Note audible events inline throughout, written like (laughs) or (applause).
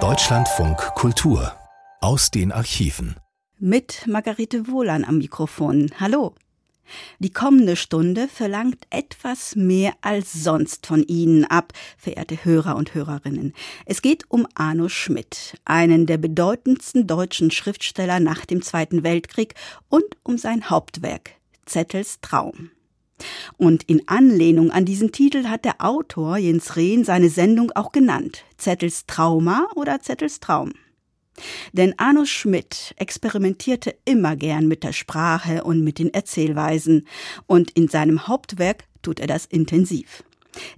Deutschlandfunk Kultur aus den Archiven. Mit Margarete Wohlan am Mikrofon. Hallo. Die kommende Stunde verlangt etwas mehr als sonst von Ihnen ab, verehrte Hörer und Hörerinnen. Es geht um Arno Schmidt, einen der bedeutendsten deutschen Schriftsteller nach dem Zweiten Weltkrieg und um sein Hauptwerk Zettels Traum. Und in Anlehnung an diesen Titel hat der Autor Jens Rehn seine Sendung auch genannt. Zettels Trauma oder Zettels Traum. Denn Arno Schmidt experimentierte immer gern mit der Sprache und mit den Erzählweisen. Und in seinem Hauptwerk tut er das intensiv.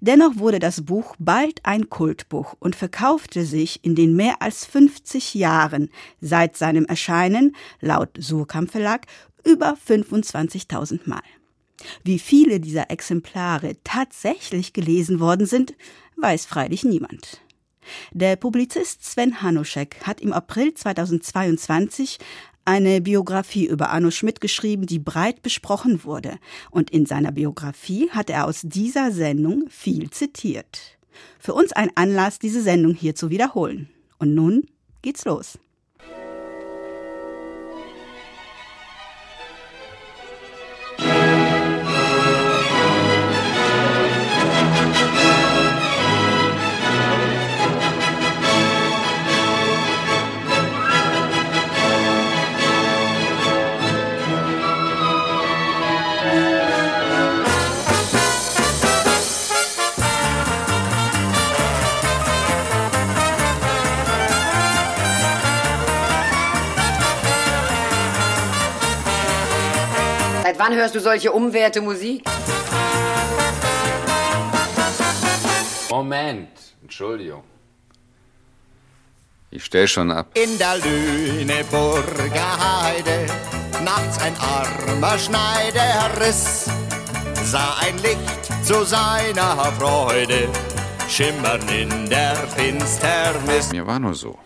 Dennoch wurde das Buch bald ein Kultbuch und verkaufte sich in den mehr als 50 Jahren seit seinem Erscheinen, laut Surkamp Verlag, über 25.000 Mal. Wie viele dieser Exemplare tatsächlich gelesen worden sind, weiß freilich niemand. Der Publizist Sven Hanuschek hat im April 2022 eine Biografie über Arno Schmidt geschrieben, die breit besprochen wurde. Und in seiner Biografie hat er aus dieser Sendung viel zitiert. Für uns ein Anlass, diese Sendung hier zu wiederholen. Und nun geht's los. Wann hörst du solche umwerte Musik? Moment, Entschuldigung. Ich stell schon ab. In der Lüneburger Heide, nachts ein armer Schneider riss, sah ein Licht zu seiner Freude, schimmern in der Finsternis. Mir war nur so.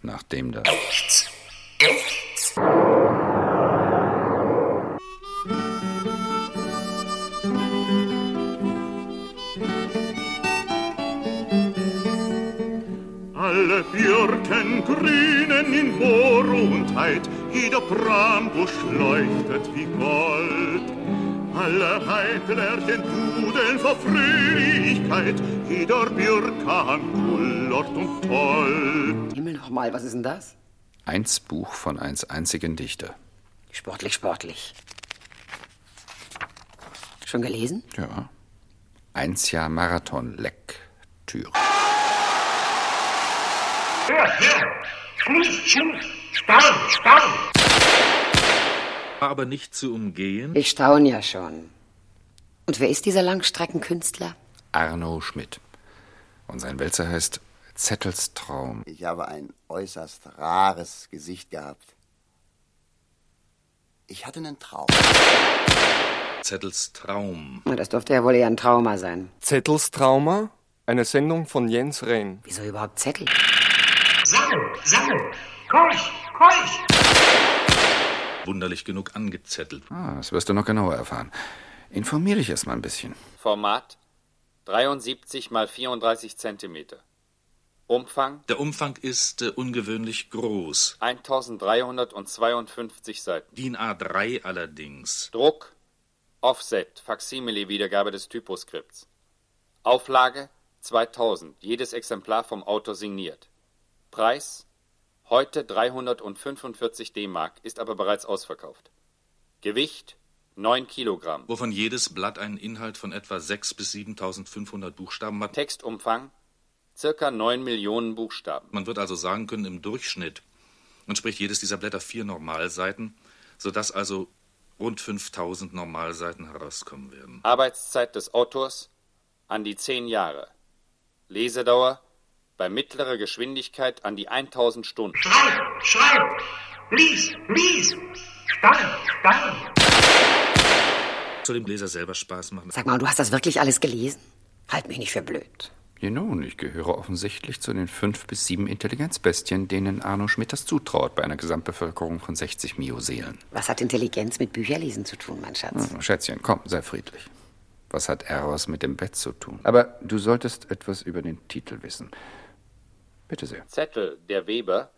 Nachdem das. Echt? Echt? Alle Birken grünen in Vorundheit, jeder Brambusch leuchtet wie Gold. Alle Heidlerchen pudeln vor Fröhlichkeit, jeder Birkan kullert und toll. Himmel noch mal, was ist denn das? Eins Buch von eins einzigen Dichter. Sportlich, sportlich. Schon gelesen? Ja. Eins Jahr Marathon Lektüre. Hör, hör! Schluss, Schluss! Staun, staun! Aber nicht zu umgehen? Ich staun ja schon. Und wer ist dieser Langstreckenkünstler? Arno Schmidt. Und sein Wälzer heißt Zettels Traum. Ich habe ein äußerst rares Gesicht gehabt. Ich hatte einen Traum. Zettels Traum. Das durfte ja wohl eher ein Trauma sein. Zettels Trauma? Eine Sendung von Jens Rehn. Wieso überhaupt Zettel? Sammel, sammel! Keuch, keuch! Wunderlich genug angezettelt. Ah, das wirst du noch genauer erfahren. Informiere dich erst mal ein bisschen. Format 73 mal 34 Zentimeter. Umfang? Der Umfang ist äh, ungewöhnlich groß. 1352 Seiten. DIN A3 allerdings. Druck? Offset, Faksimile-Wiedergabe des Typoskripts. Auflage 2000, jedes Exemplar vom Autor signiert. Preis heute 345 D-Mark, ist aber bereits ausverkauft. Gewicht 9 Kilogramm. Wovon jedes Blatt einen Inhalt von etwa 6 bis 7500 Buchstaben hat. Textumfang circa 9 Millionen Buchstaben. Man wird also sagen können, im Durchschnitt entspricht jedes dieser Blätter vier Normalseiten, sodass also rund 5000 Normalseiten herauskommen werden. Arbeitszeit des Autors an die 10 Jahre. Lesedauer bei mittlerer Geschwindigkeit an die 1000 Stunden. Schreib, schreib! Lies, lies! Staun, staun! Soll dem Leser selber Spaß machen. Sag mal, du hast das wirklich alles gelesen? Halt mich nicht für blöd. Ja, nun, ich gehöre offensichtlich zu den fünf bis sieben Intelligenzbestien, denen Arno Schmidt das zutraut, bei einer Gesamtbevölkerung von 60 Mio-Seelen. Was hat Intelligenz mit Bücherlesen zu tun, mein Schatz? Hm, Schätzchen, komm, sei friedlich. Was hat Eros mit dem Bett zu tun? Aber du solltest etwas über den Titel wissen. Bitte sehr. Zettel, der Weber,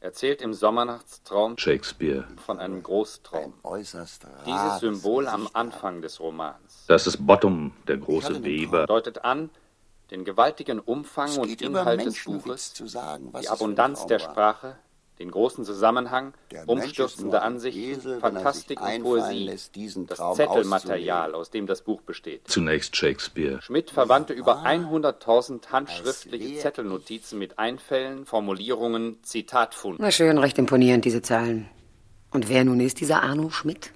erzählt im Sommernachtstraum Shakespeare von einem Großtraum. Äußerst Dieses Symbol am Anfang des Romans Das ist Bottom, der große Weber. deutet an den gewaltigen Umfang und Inhalt des Buches, zu sagen, was die ein Abundanz der. Sprache, den großen Zusammenhang, Der umstürzende Ansichten, Esel, Fantastik und Poesie, lässt, diesen das Traum Zettelmaterial, aus dem das Buch besteht. Zunächst Shakespeare. Schmidt verwandte über 100.000 handschriftliche Zettelnotizen mit Einfällen, Formulierungen, Zitatfunden. Na schön, recht imponierend, diese Zahlen. Und wer nun ist dieser Arno Schmidt?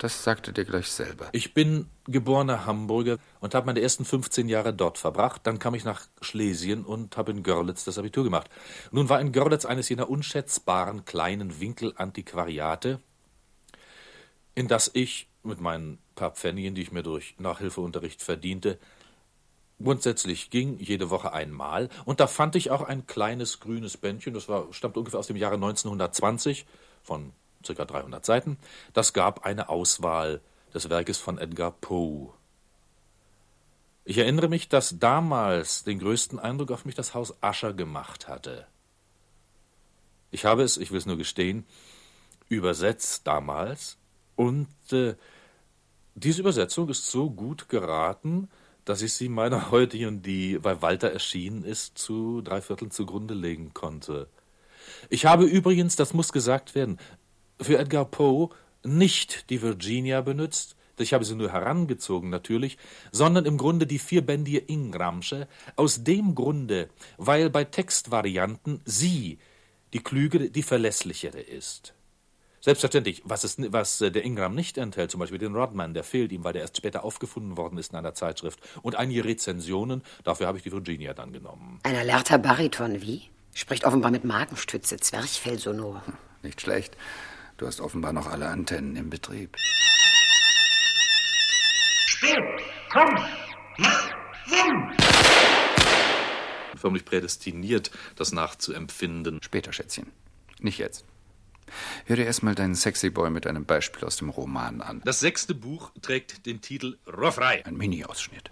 Das sagte dir gleich selber. Ich bin geborener Hamburger und habe meine ersten 15 Jahre dort verbracht. Dann kam ich nach Schlesien und habe in Görlitz das Abitur gemacht. Nun war in Görlitz eines jener unschätzbaren kleinen Winkelantiquariate, in das ich mit meinen paar Pfennigen, die ich mir durch Nachhilfeunterricht verdiente, grundsätzlich ging, jede Woche einmal. Und da fand ich auch ein kleines grünes Bändchen, das war, stammte ungefähr aus dem Jahre 1920, von circa 300 Seiten. Das gab eine Auswahl des Werkes von Edgar Poe. Ich erinnere mich, dass damals den größten Eindruck auf mich das Haus Ascher gemacht hatte. Ich habe es, ich will es nur gestehen, übersetzt damals und äh, diese Übersetzung ist so gut geraten, dass ich sie meiner (laughs) heutigen, die bei Walter erschienen ist, zu drei Vierteln zugrunde legen konnte. Ich habe übrigens, das muss gesagt werden, für Edgar Poe nicht die Virginia benutzt, ich habe sie nur herangezogen natürlich, sondern im Grunde die vierbändige Ingramsche, aus dem Grunde, weil bei Textvarianten sie, die klügere, die verlässlichere ist. Selbstverständlich, was, es, was äh, der Ingram nicht enthält, zum Beispiel den Rodman, der fehlt ihm, weil der erst später aufgefunden worden ist in einer Zeitschrift. Und einige Rezensionen, dafür habe ich die Virginia dann genommen. Ein alerter Bariton, wie? Spricht offenbar mit Magenstütze, Zwerchfellsonor. Nicht schlecht. Du hast offenbar noch alle Antennen im Betrieb. Spiel, komm, mach, Wum. Förmlich prädestiniert, das nachzuempfinden. Später, Schätzchen. Nicht jetzt. Hör dir erstmal deinen Sexy Boy mit einem Beispiel aus dem Roman an. Das sechste Buch trägt den Titel Rohrfrei. Ein Mini-Ausschnitt.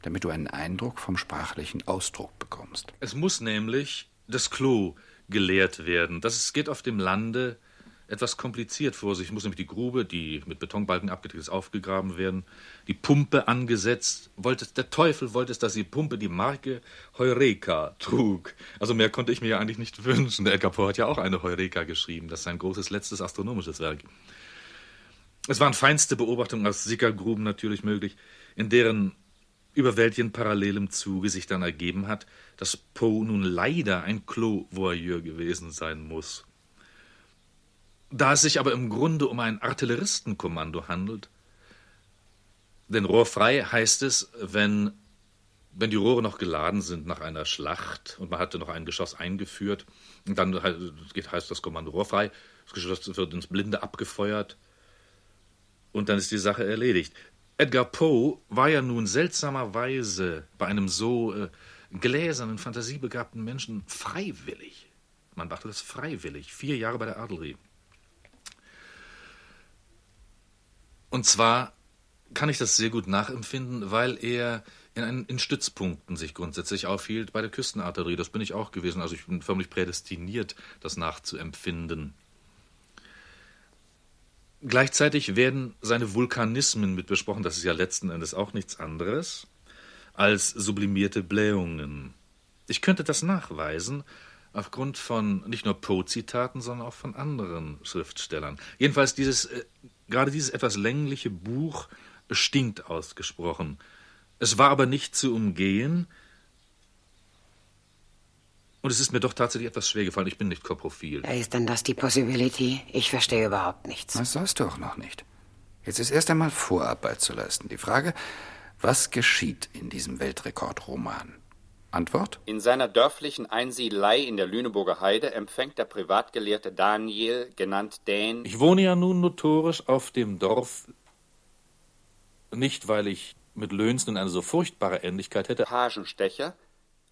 Damit du einen Eindruck vom sprachlichen Ausdruck bekommst. Es muss nämlich das Klo geleert werden. Das geht auf dem Lande etwas kompliziert vor sich. Muss nämlich die Grube, die mit Betonbalken abgedeckt ist, aufgegraben werden, die Pumpe angesetzt. Wollte, der Teufel wollte es, dass die Pumpe die Marke Heureka trug. Also mehr konnte ich mir ja eigentlich nicht wünschen. Der Edgar Poe hat ja auch eine Heureka geschrieben. Das ist sein großes letztes astronomisches Werk. Es waren feinste Beobachtungen aus Sickergruben natürlich möglich, in deren überwältigend parallelem Zuge sich dann ergeben hat, dass Poe nun leider ein Klo-Voyeur gewesen sein muss. Da es sich aber im Grunde um ein Artilleristenkommando handelt, denn rohrfrei heißt es, wenn, wenn die Rohre noch geladen sind nach einer Schlacht und man hatte noch ein Geschoss eingeführt, und dann heißt das Kommando rohrfrei, das Geschoss wird ins Blinde abgefeuert und dann ist die Sache erledigt. Edgar Poe war ja nun seltsamerweise bei einem so äh, gläsernen, fantasiebegabten Menschen freiwillig. Man machte das freiwillig. Vier Jahre bei der Artillerie. Und zwar kann ich das sehr gut nachempfinden, weil er in, einen, in Stützpunkten sich grundsätzlich aufhielt bei der Küstenartillerie. Das bin ich auch gewesen. Also ich bin förmlich prädestiniert, das nachzuempfinden. Gleichzeitig werden seine Vulkanismen mit besprochen. Das ist ja letzten Endes auch nichts anderes als sublimierte Blähungen. Ich könnte das nachweisen aufgrund von nicht nur Poe-Zitaten, sondern auch von anderen Schriftstellern. Jedenfalls dieses, äh, gerade dieses etwas längliche Buch stinkt ausgesprochen. Es war aber nicht zu umgehen, und es ist mir doch tatsächlich etwas schwer gefallen. Ich bin nicht koprophil. Ja, ist denn das die Possibility? Ich verstehe überhaupt nichts. Das sollst du auch noch nicht. Jetzt ist erst einmal Vorarbeit zu leisten. Die Frage, was geschieht in diesem Weltrekordroman? Antwort? In seiner dörflichen Einsiedelei in der Lüneburger Heide empfängt der Privatgelehrte Daniel, genannt Dän, Ich wohne ja nun notorisch auf dem Dorf, nicht weil ich mit Löhnsen eine so furchtbare Ähnlichkeit hätte. Pagenstecher,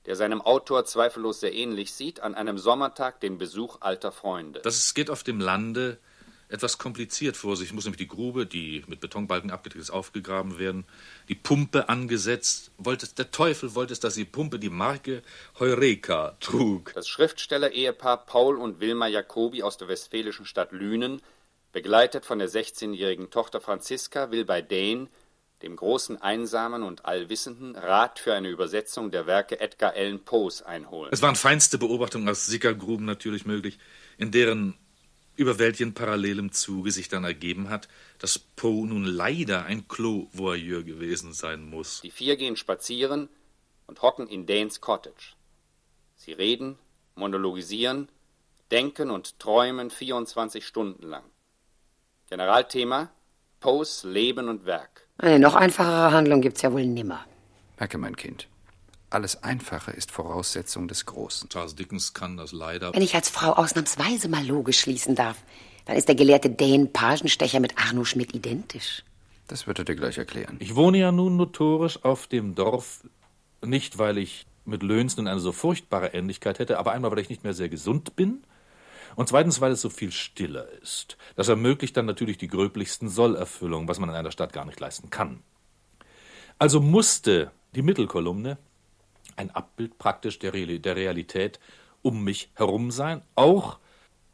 der seinem Autor zweifellos sehr ähnlich sieht, an einem Sommertag den Besuch alter Freunde. Das geht auf dem Lande etwas kompliziert vor sich. Ich muss nämlich die Grube, die mit Betonbalken abgedeckt ist, aufgegraben werden, die Pumpe angesetzt. Wollte, der Teufel wollte es, dass die Pumpe die Marke Heureka trug. Das Schriftsteller-Ehepaar Paul und Wilma Jacobi aus der westfälischen Stadt Lünen, begleitet von der 16-jährigen Tochter Franziska, will bei Dane, dem großen Einsamen und Allwissenden, Rat für eine Übersetzung der Werke Edgar Allan Poes einholen. Es waren feinste Beobachtungen aus Sickergruben natürlich möglich, in deren über welchen parallelem Zuge sich dann ergeben hat, dass Poe nun leider ein Klo-Voyeur gewesen sein muss. Die vier gehen spazieren und hocken in Danes Cottage. Sie reden, monologisieren, denken und träumen 24 Stunden lang. Generalthema Poes Leben und Werk. Eine noch einfachere Handlung gibt's ja wohl nimmer. Merke, mein Kind. Alles Einfache ist Voraussetzung des Großen. Charles Dickens kann das leider. Wenn ich als Frau ausnahmsweise mal logisch schließen darf, dann ist der gelehrte Dane Pagenstecher mit Arno Schmidt identisch. Das wird er dir gleich erklären. Ich wohne ja nun notorisch auf dem Dorf, nicht weil ich mit Löns nun eine so furchtbare Ähnlichkeit hätte, aber einmal, weil ich nicht mehr sehr gesund bin und zweitens, weil es so viel stiller ist. Das ermöglicht dann natürlich die gröblichsten Sollerfüllungen, was man in einer Stadt gar nicht leisten kann. Also musste die Mittelkolumne ein Abbild praktisch der, Realität um mich herum sein, auch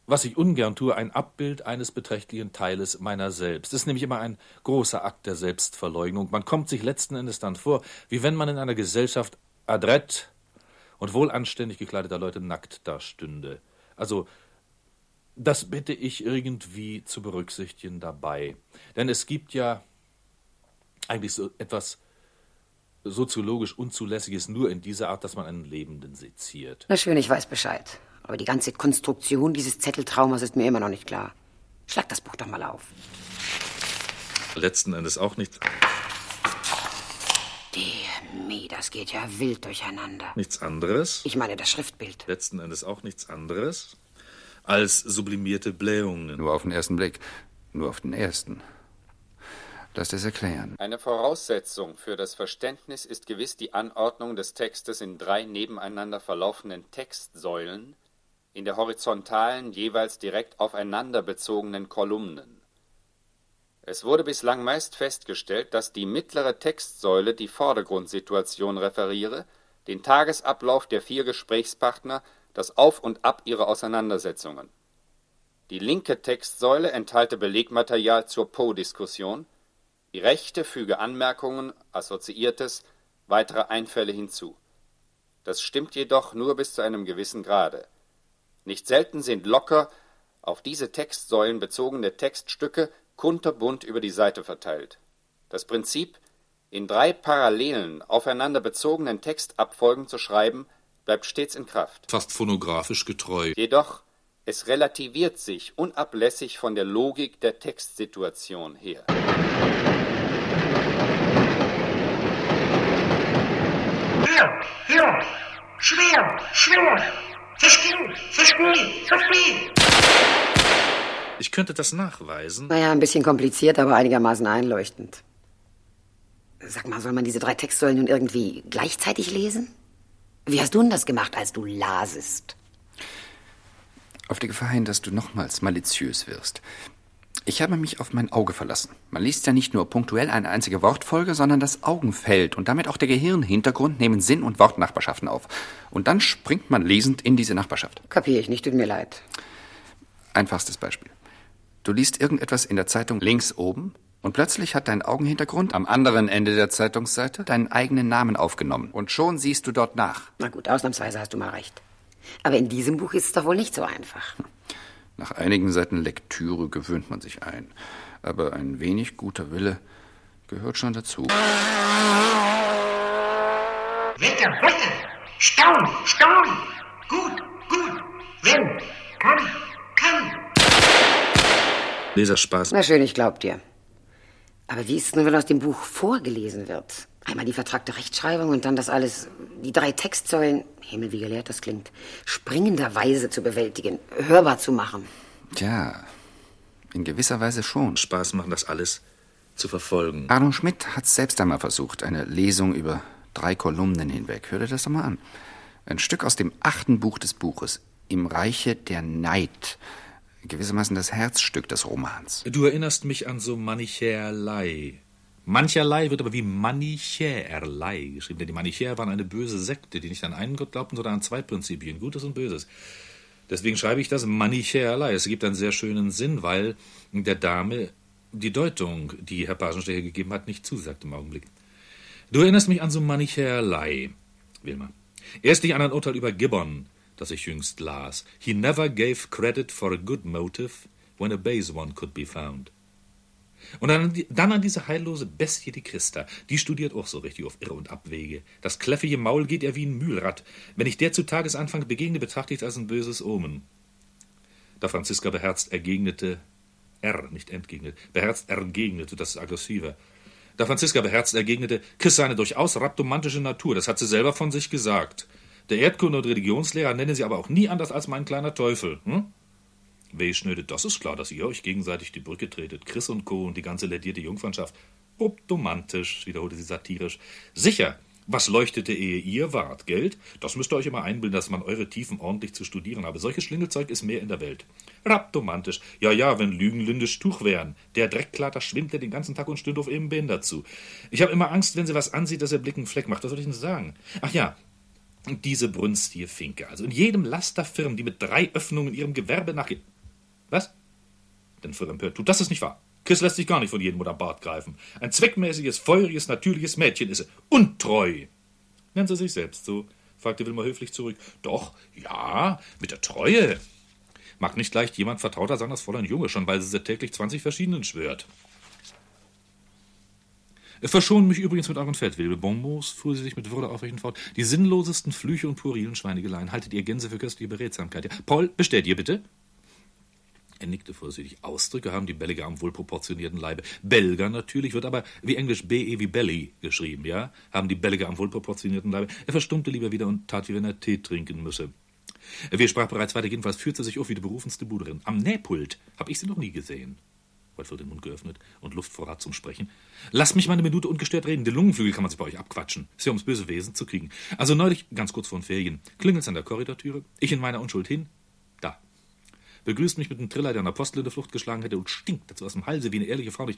was ich ungern tue, ein Abbild eines beträchtlichen Teiles meiner selbst. Das ist nämlich immer ein großer Akt der Selbstverleugnung. Man kommt sich letzten Endes dann vor, wie wenn man in einer Gesellschaft adrett und wohlanständig gekleideter Leute nackt dastünde. Also, das bitte ich irgendwie zu berücksichtigen dabei. Denn es gibt ja eigentlich so etwas soziologisch Unzulässiges nur in dieser Art, dass man einen Lebenden seziert. Na schön, ich weiß Bescheid. Aber die ganze Konstruktion dieses Zetteltraumas ist mir immer noch nicht klar. Schlag das Buch doch mal auf. Letzten Endes auch nichts. Dear me, das geht ja wild durcheinander. Nichts anderes? Ich meine das Schriftbild. Letzten Endes auch nichts anderes als sublimierte Blähungen. Nur auf den ersten Blick. Nur auf den ersten. Lass es erklären. Eine Voraussetzung für das Verständnis ist gewiss die Anordnung des Textes in drei nebeneinander verlaufenden Textsäulen, in der horizontalen, jeweils direkt aufeinander bezogenen Kolumnen. Es wurde bislang meist festgestellt, dass die mittlere Textsäule die Vordergrundsituation referiere, den Tagesablauf der vier Gesprächspartner, das Auf und Ab ihrer Auseinandersetzungen. Die linke Textsäule enthalte Belegmaterial zur Poe-Diskussion, die rechte füge Anmerkungen, Assoziiertes, weitere Einfälle hinzu. Das stimmt jedoch nur bis zu einem gewissen Grade. Nicht selten sind locker auf diese Textsäulen bezogene Textstücke kunterbunt über die Seite verteilt. Das Prinzip, in drei parallelen, aufeinander bezogenen Textabfolgen zu schreiben, bleibt stets in Kraft. Fast phonografisch getreu. Jedoch, es relativiert sich unablässig von der Logik der Textsituation her. Hier, hier, schwer, schwer. Verspielt, verspielt, verspielt. Ich könnte das nachweisen. Naja, ein bisschen kompliziert, aber einigermaßen einleuchtend. Sag mal, soll man diese drei Textsäulen nun irgendwie gleichzeitig lesen? Wie hast du denn das gemacht, als du lasest? Auf die Gefahr hin, dass du nochmals maliziös wirst. Ich habe mich auf mein Auge verlassen. Man liest ja nicht nur punktuell eine einzige Wortfolge, sondern das Augenfeld und damit auch der Gehirnhintergrund nehmen Sinn und Wortnachbarschaften auf. Und dann springt man lesend in diese Nachbarschaft. Kapiere ich nicht, tut mir leid. Einfachstes Beispiel. Du liest irgendetwas in der Zeitung links oben und plötzlich hat dein Augenhintergrund am anderen Ende der Zeitungsseite deinen eigenen Namen aufgenommen. Und schon siehst du dort nach. Na gut, ausnahmsweise hast du mal recht. Aber in diesem Buch ist es doch wohl nicht so einfach. Nach einigen Seiten Lektüre gewöhnt man sich ein. Aber ein wenig guter Wille gehört schon dazu. Wetter, Wetter. Staun, Staun. Gut, gut. Wenn, kann, kann. Leserspaß. Na schön, ich glaub dir. Aber wie ist es nun, wenn aus dem Buch vorgelesen wird? Einmal die vertragte Rechtschreibung und dann das alles, die drei Textsäulen, Himmel, wie gelehrt das klingt, springenderweise zu bewältigen, hörbar zu machen. Tja, in gewisser Weise schon. Spaß machen, das alles zu verfolgen. Arno Schmidt hat selbst einmal versucht, eine Lesung über drei Kolumnen hinweg. Hör dir das doch mal an. Ein Stück aus dem achten Buch des Buches, Im Reiche der Neid, gewissermaßen das Herzstück des Romans. Du erinnerst mich an so Manichäerlei. Mancherlei wird aber wie Manichäerlei geschrieben, denn die Manichäer waren eine böse Sekte, die nicht an einen Gott glaubten, sondern an zwei Prinzipien, Gutes und Böses. Deswegen schreibe ich das Manichäerlei. Es gibt einen sehr schönen Sinn, weil der Dame die Deutung, die Herr Pagenstecher gegeben hat, nicht zusagt im Augenblick. Du erinnerst mich an so Manichäerlei, Wilma. Erstlich an ein Urteil über Gibbon, das ich jüngst las. He never gave credit for a good motive when a base one could be found. Und dann, dann, an diese heillose Bestie, die Christa. Die studiert auch so richtig auf Irre und Abwege. Das kläffige Maul geht ihr wie ein Mühlrad. Wenn ich der zu Tagesanfang begegne, betrachte ich es als ein böses Omen. Da Franziska beherzt ergegnete, R, nicht entgegnet, beherzt ergegnete, das ist aggressiver. Da Franziska beherzt ergegnete, Chris sei eine durchaus raptomantische Natur, das hat sie selber von sich gesagt. Der Erdkunde- und Religionslehrer nenne sie aber auch nie anders als mein kleiner Teufel. Hm? Weh, Schnöde, das ist klar, dass ihr euch gegenseitig die Brücke tretet. Chris und Co. und die ganze lädierte Jungfernschaft. Optomantisch, wiederholte sie satirisch. Sicher, was leuchtete, ehe ihr wart? Geld? Das müsst ihr euch immer einbilden, dass man eure Tiefen ordentlich zu studieren habe. Solches Schlingelzeug ist mehr in der Welt. Raptomantisch. Ja, ja, wenn Lügen lündisch Tuch wären. Der Dreckklater schwimmt ja den ganzen Tag und stünde auf eben Bein dazu. Ich habe immer Angst, wenn sie was ansieht, dass er Blicken Fleck macht. Was soll ich denn sagen? Ach ja, diese brünstige Finke. Also in jedem Lasterfirm, die mit drei Öffnungen ihrem Gewerbe nachgeht. Was? Denn für empört tut das ist nicht wahr. Chris lässt sich gar nicht von jedem unter Bart greifen. Ein zweckmäßiges, feuriges, natürliches Mädchen ist sie. Untreu. Nennen Sie sich selbst so? fragte Wilma höflich zurück. Doch, ja, mit der Treue. Mag nicht leicht jemand vertrauter sein als Fräulein Junge, schon weil sie täglich zwanzig verschiedenen schwört. Verschonen mich übrigens mit euren Feldwebelbonbons, fuhr sie sich mit Würde aufrechtend fort. Die sinnlosesten Flüche und puerilen Schweinegeleien haltet ihr Gänse für köstliche Beredsamkeit. Ja? Paul, bestellt ihr bitte? Er nickte vorsichtig. Ausdrücke haben die Belgier am wohlproportionierten Leibe. Belger natürlich, wird aber wie Englisch B-E wie Belly geschrieben, ja? Haben die Belgier am wohlproportionierten Leibe. Er verstummte lieber wieder und tat, wie wenn er Tee trinken müsse. Wir sprach bereits weiter, jedenfalls führte sich auf wie die berufenste Buderin. Am Nähpult hab ich sie noch nie gesehen. Wird den Mund geöffnet und Luftvorrat zum Sprechen. Lasst mich mal eine Minute ungestört reden. Den Lungenflügel kann man sich bei euch abquatschen. Ist ja ums böse Wesen zu kriegen. Also neulich, ganz kurz vor den Ferien, klingelt's an der Korridortüre. Ich in meiner Unschuld hin. Da. Begrüßt mich mit einem Triller, der einen Apostel in der Flucht geschlagen hätte und stinkt dazu aus dem Halse wie eine ehrliche Frau.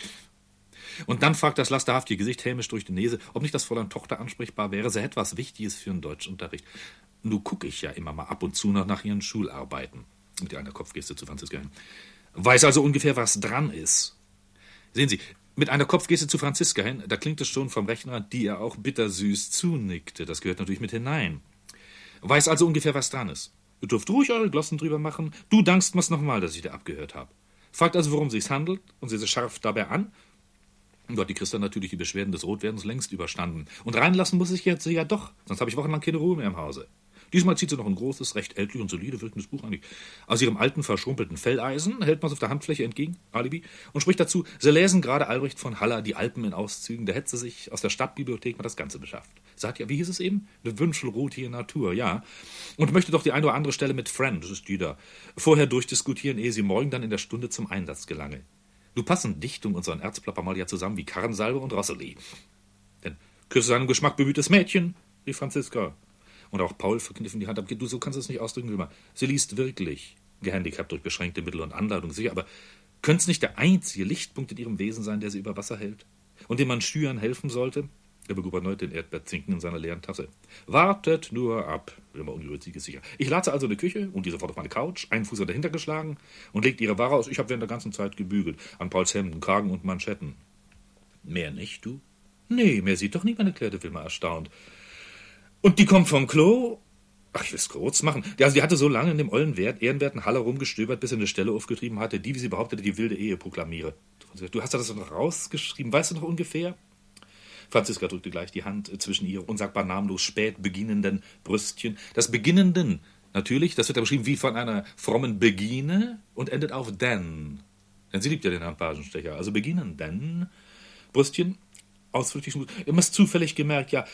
Und dann fragt das lasterhaftige Gesicht hämisch durch die Nase, ob nicht das Fräulein Tochter ansprechbar wäre. Sie hätte was Wichtiges für einen Deutschunterricht. Nun gucke ich ja immer mal ab und zu noch nach ihren Schularbeiten. Mit einer Kopfgeste zu Franziska hin. Weiß also ungefähr, was dran ist. Sehen Sie, mit einer Kopfgeste zu Franziska hin, da klingt es schon vom Rechenrand, die er auch bittersüß zunickte. Das gehört natürlich mit hinein. Weiß also ungefähr, was dran ist. Ihr dürft ruhig eure Glossen drüber machen. Du dankst mir's nochmal, dass ich dir abgehört habe. Fragt also, worum sich's handelt, und sie se scharf dabei an. Und hat die Christa natürlich die Beschwerden des Rotwerdens längst überstanden. Und reinlassen muss ich jetzt ja doch, sonst habe ich wochenlang keine Ruhe mehr im Hause. Diesmal zieht sie noch ein großes, recht ältlich und solide wirkendes Buch an. Aus ihrem alten, verschrumpelten Felleisen hält man es auf der Handfläche entgegen, Alibi, und spricht dazu, sie lesen gerade Albrecht von Haller, die Alpen in Auszügen, da hätte sie sich aus der Stadtbibliothek mal das Ganze beschafft. Sagt ja, wie hieß es eben? Eine wünschelrotige Natur, ja. Und möchte doch die eine oder andere Stelle mit Friend, das ist die da, vorher durchdiskutieren, ehe sie morgen dann in der Stunde zum Einsatz gelange. Du passen Dichtung und so Erzplapper mal ja zusammen wie Karrensalbe und Rosseli. Denn küsse seinem Geschmack bemühtes Mädchen, rief Franziska. Und auch Paul verkniffen die Hand ab. Du, so kannst du es nicht ausdrücken, Wilma. Sie liest wirklich, gehandicapt durch beschränkte Mittel und Anleitung, sicher, aber könnte es nicht der einzige Lichtpunkt in ihrem Wesen sein, der sie über Wasser hält? Und dem man Schüren helfen sollte? Er begrub erneut den Erdbeerzinken in seiner leeren Tasse. Wartet nur ab, Wilma ungerührt sicher. Ich lade also in die Küche und die sofort auf meine Couch, einen Fuß dahinter geschlagen und legt ihre Ware aus. Ich habe während der ganzen Zeit gebügelt. An Pauls Hemden, Kragen und Manschetten. Mehr nicht, du? Nee, mehr sieht doch niemand, erklärte Wilma erstaunt. Und die kommt vom Klo. Ach, ich will's kurz machen. Die, also die hatte so lange in dem ollen Wert, ehrenwerten Haller rumgestöbert, bis sie eine Stelle aufgetrieben hatte, die, wie sie behauptete, die wilde Ehe proklamiere. Du hast das noch rausgeschrieben, weißt du noch ungefähr? Franziska drückte gleich die Hand zwischen ihr unsagbar namenlos spät beginnenden Brüstchen. Das Beginnenden, natürlich, das wird ja beschrieben wie von einer frommen Begine und endet auf denn. Denn sie liebt ja den Herrn Pagenstecher. Also beginnenden Brüstchen, ausflüchtig, immer zufällig gemerkt, ja,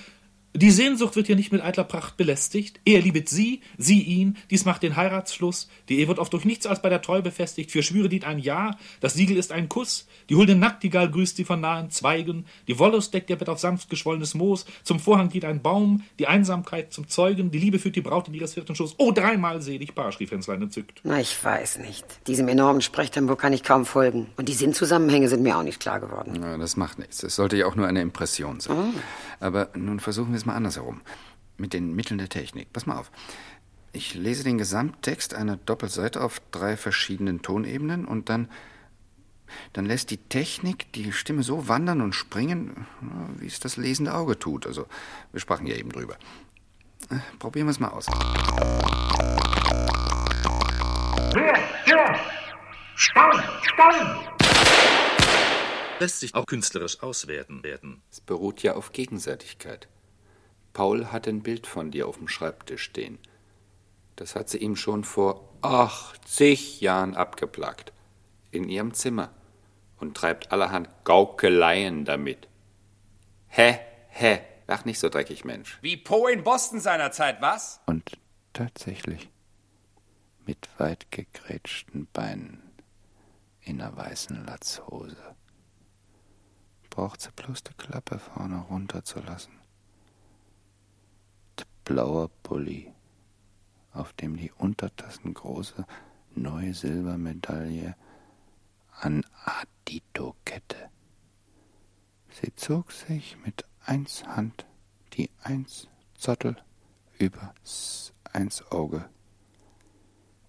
Die Sehnsucht wird hier nicht mit eitler Pracht belästigt. Er liebet sie, sie ihn, dies macht den Heiratsschluss. Die Ehe wird oft durch nichts als bei der Treu befestigt. Für Schwüre dient ein Ja, das Siegel ist ein Kuss. Die hulde Nachtigall grüßt sie von nahen Zweigen. Die Wollust deckt ihr Bett auf sanft geschwollenes Moos. Zum Vorhang geht ein Baum, die Einsamkeit zum Zeugen. Die Liebe führt die Braut in ihres vierten Schoß. Oh, dreimal selig, Paar, schrie Fenslein entzückt. Na, ich weiß nicht. Diesem enormen Sprechtempo kann ich kaum folgen. Und die Sinnzusammenhänge sind mir auch nicht klar geworden. Na, das macht nichts. Es sollte ja auch nur eine Impression sein. Oh. Aber nun versuchen wir es mal andersherum. Mit den Mitteln der Technik. Pass mal auf. Ich lese den Gesamttext einer Doppelseite auf drei verschiedenen Tonebenen und dann, dann lässt die Technik die Stimme so wandern und springen, wie es das lesende Auge tut. Also, wir sprachen ja eben drüber. Äh, Probieren wir es mal aus. Hör, hör! Staun, staun! Lässt sich auch künstlerisch auswerten werden. Es beruht ja auf Gegenseitigkeit. Paul hat ein Bild von dir auf dem Schreibtisch stehen. Das hat sie ihm schon vor 80 Jahren abgeplagt. In ihrem Zimmer. Und treibt allerhand Gaukeleien damit. Hä, hä, lach nicht so dreckig, Mensch. Wie Poe in Boston seinerzeit, was? Und tatsächlich, mit weit gegrätschten Beinen, in einer weißen Latzhose, braucht sie bloß die Klappe vorne runterzulassen. Der blaue Pulli, auf dem die untertassengroße neue Silbermedaille an Adito-Kette. Sie zog sich mit eins Hand die eins Zottel übers eins Auge,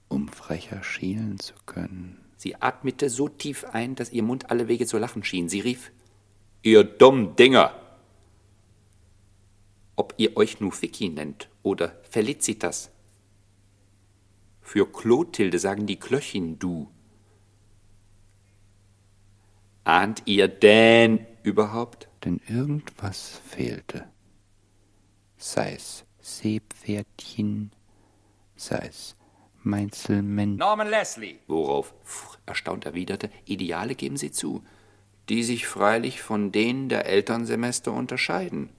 um frecher schielen zu können. Sie atmete so tief ein, dass ihr Mund alle Wege zu lachen schien. Sie rief, Ihr dummen Dinger! Ob ihr euch nu Vicky nennt oder Felicitas. Für Clotilde sagen die Klöchin du. Ahnt ihr denn überhaupt? Denn irgendwas fehlte. Sei's Seepferdchen, sei's Meinzelmännchen. Norman Leslie. Worauf pff, erstaunt erwiderte, Ideale geben sie zu, die sich freilich von denen der Elternsemester unterscheiden.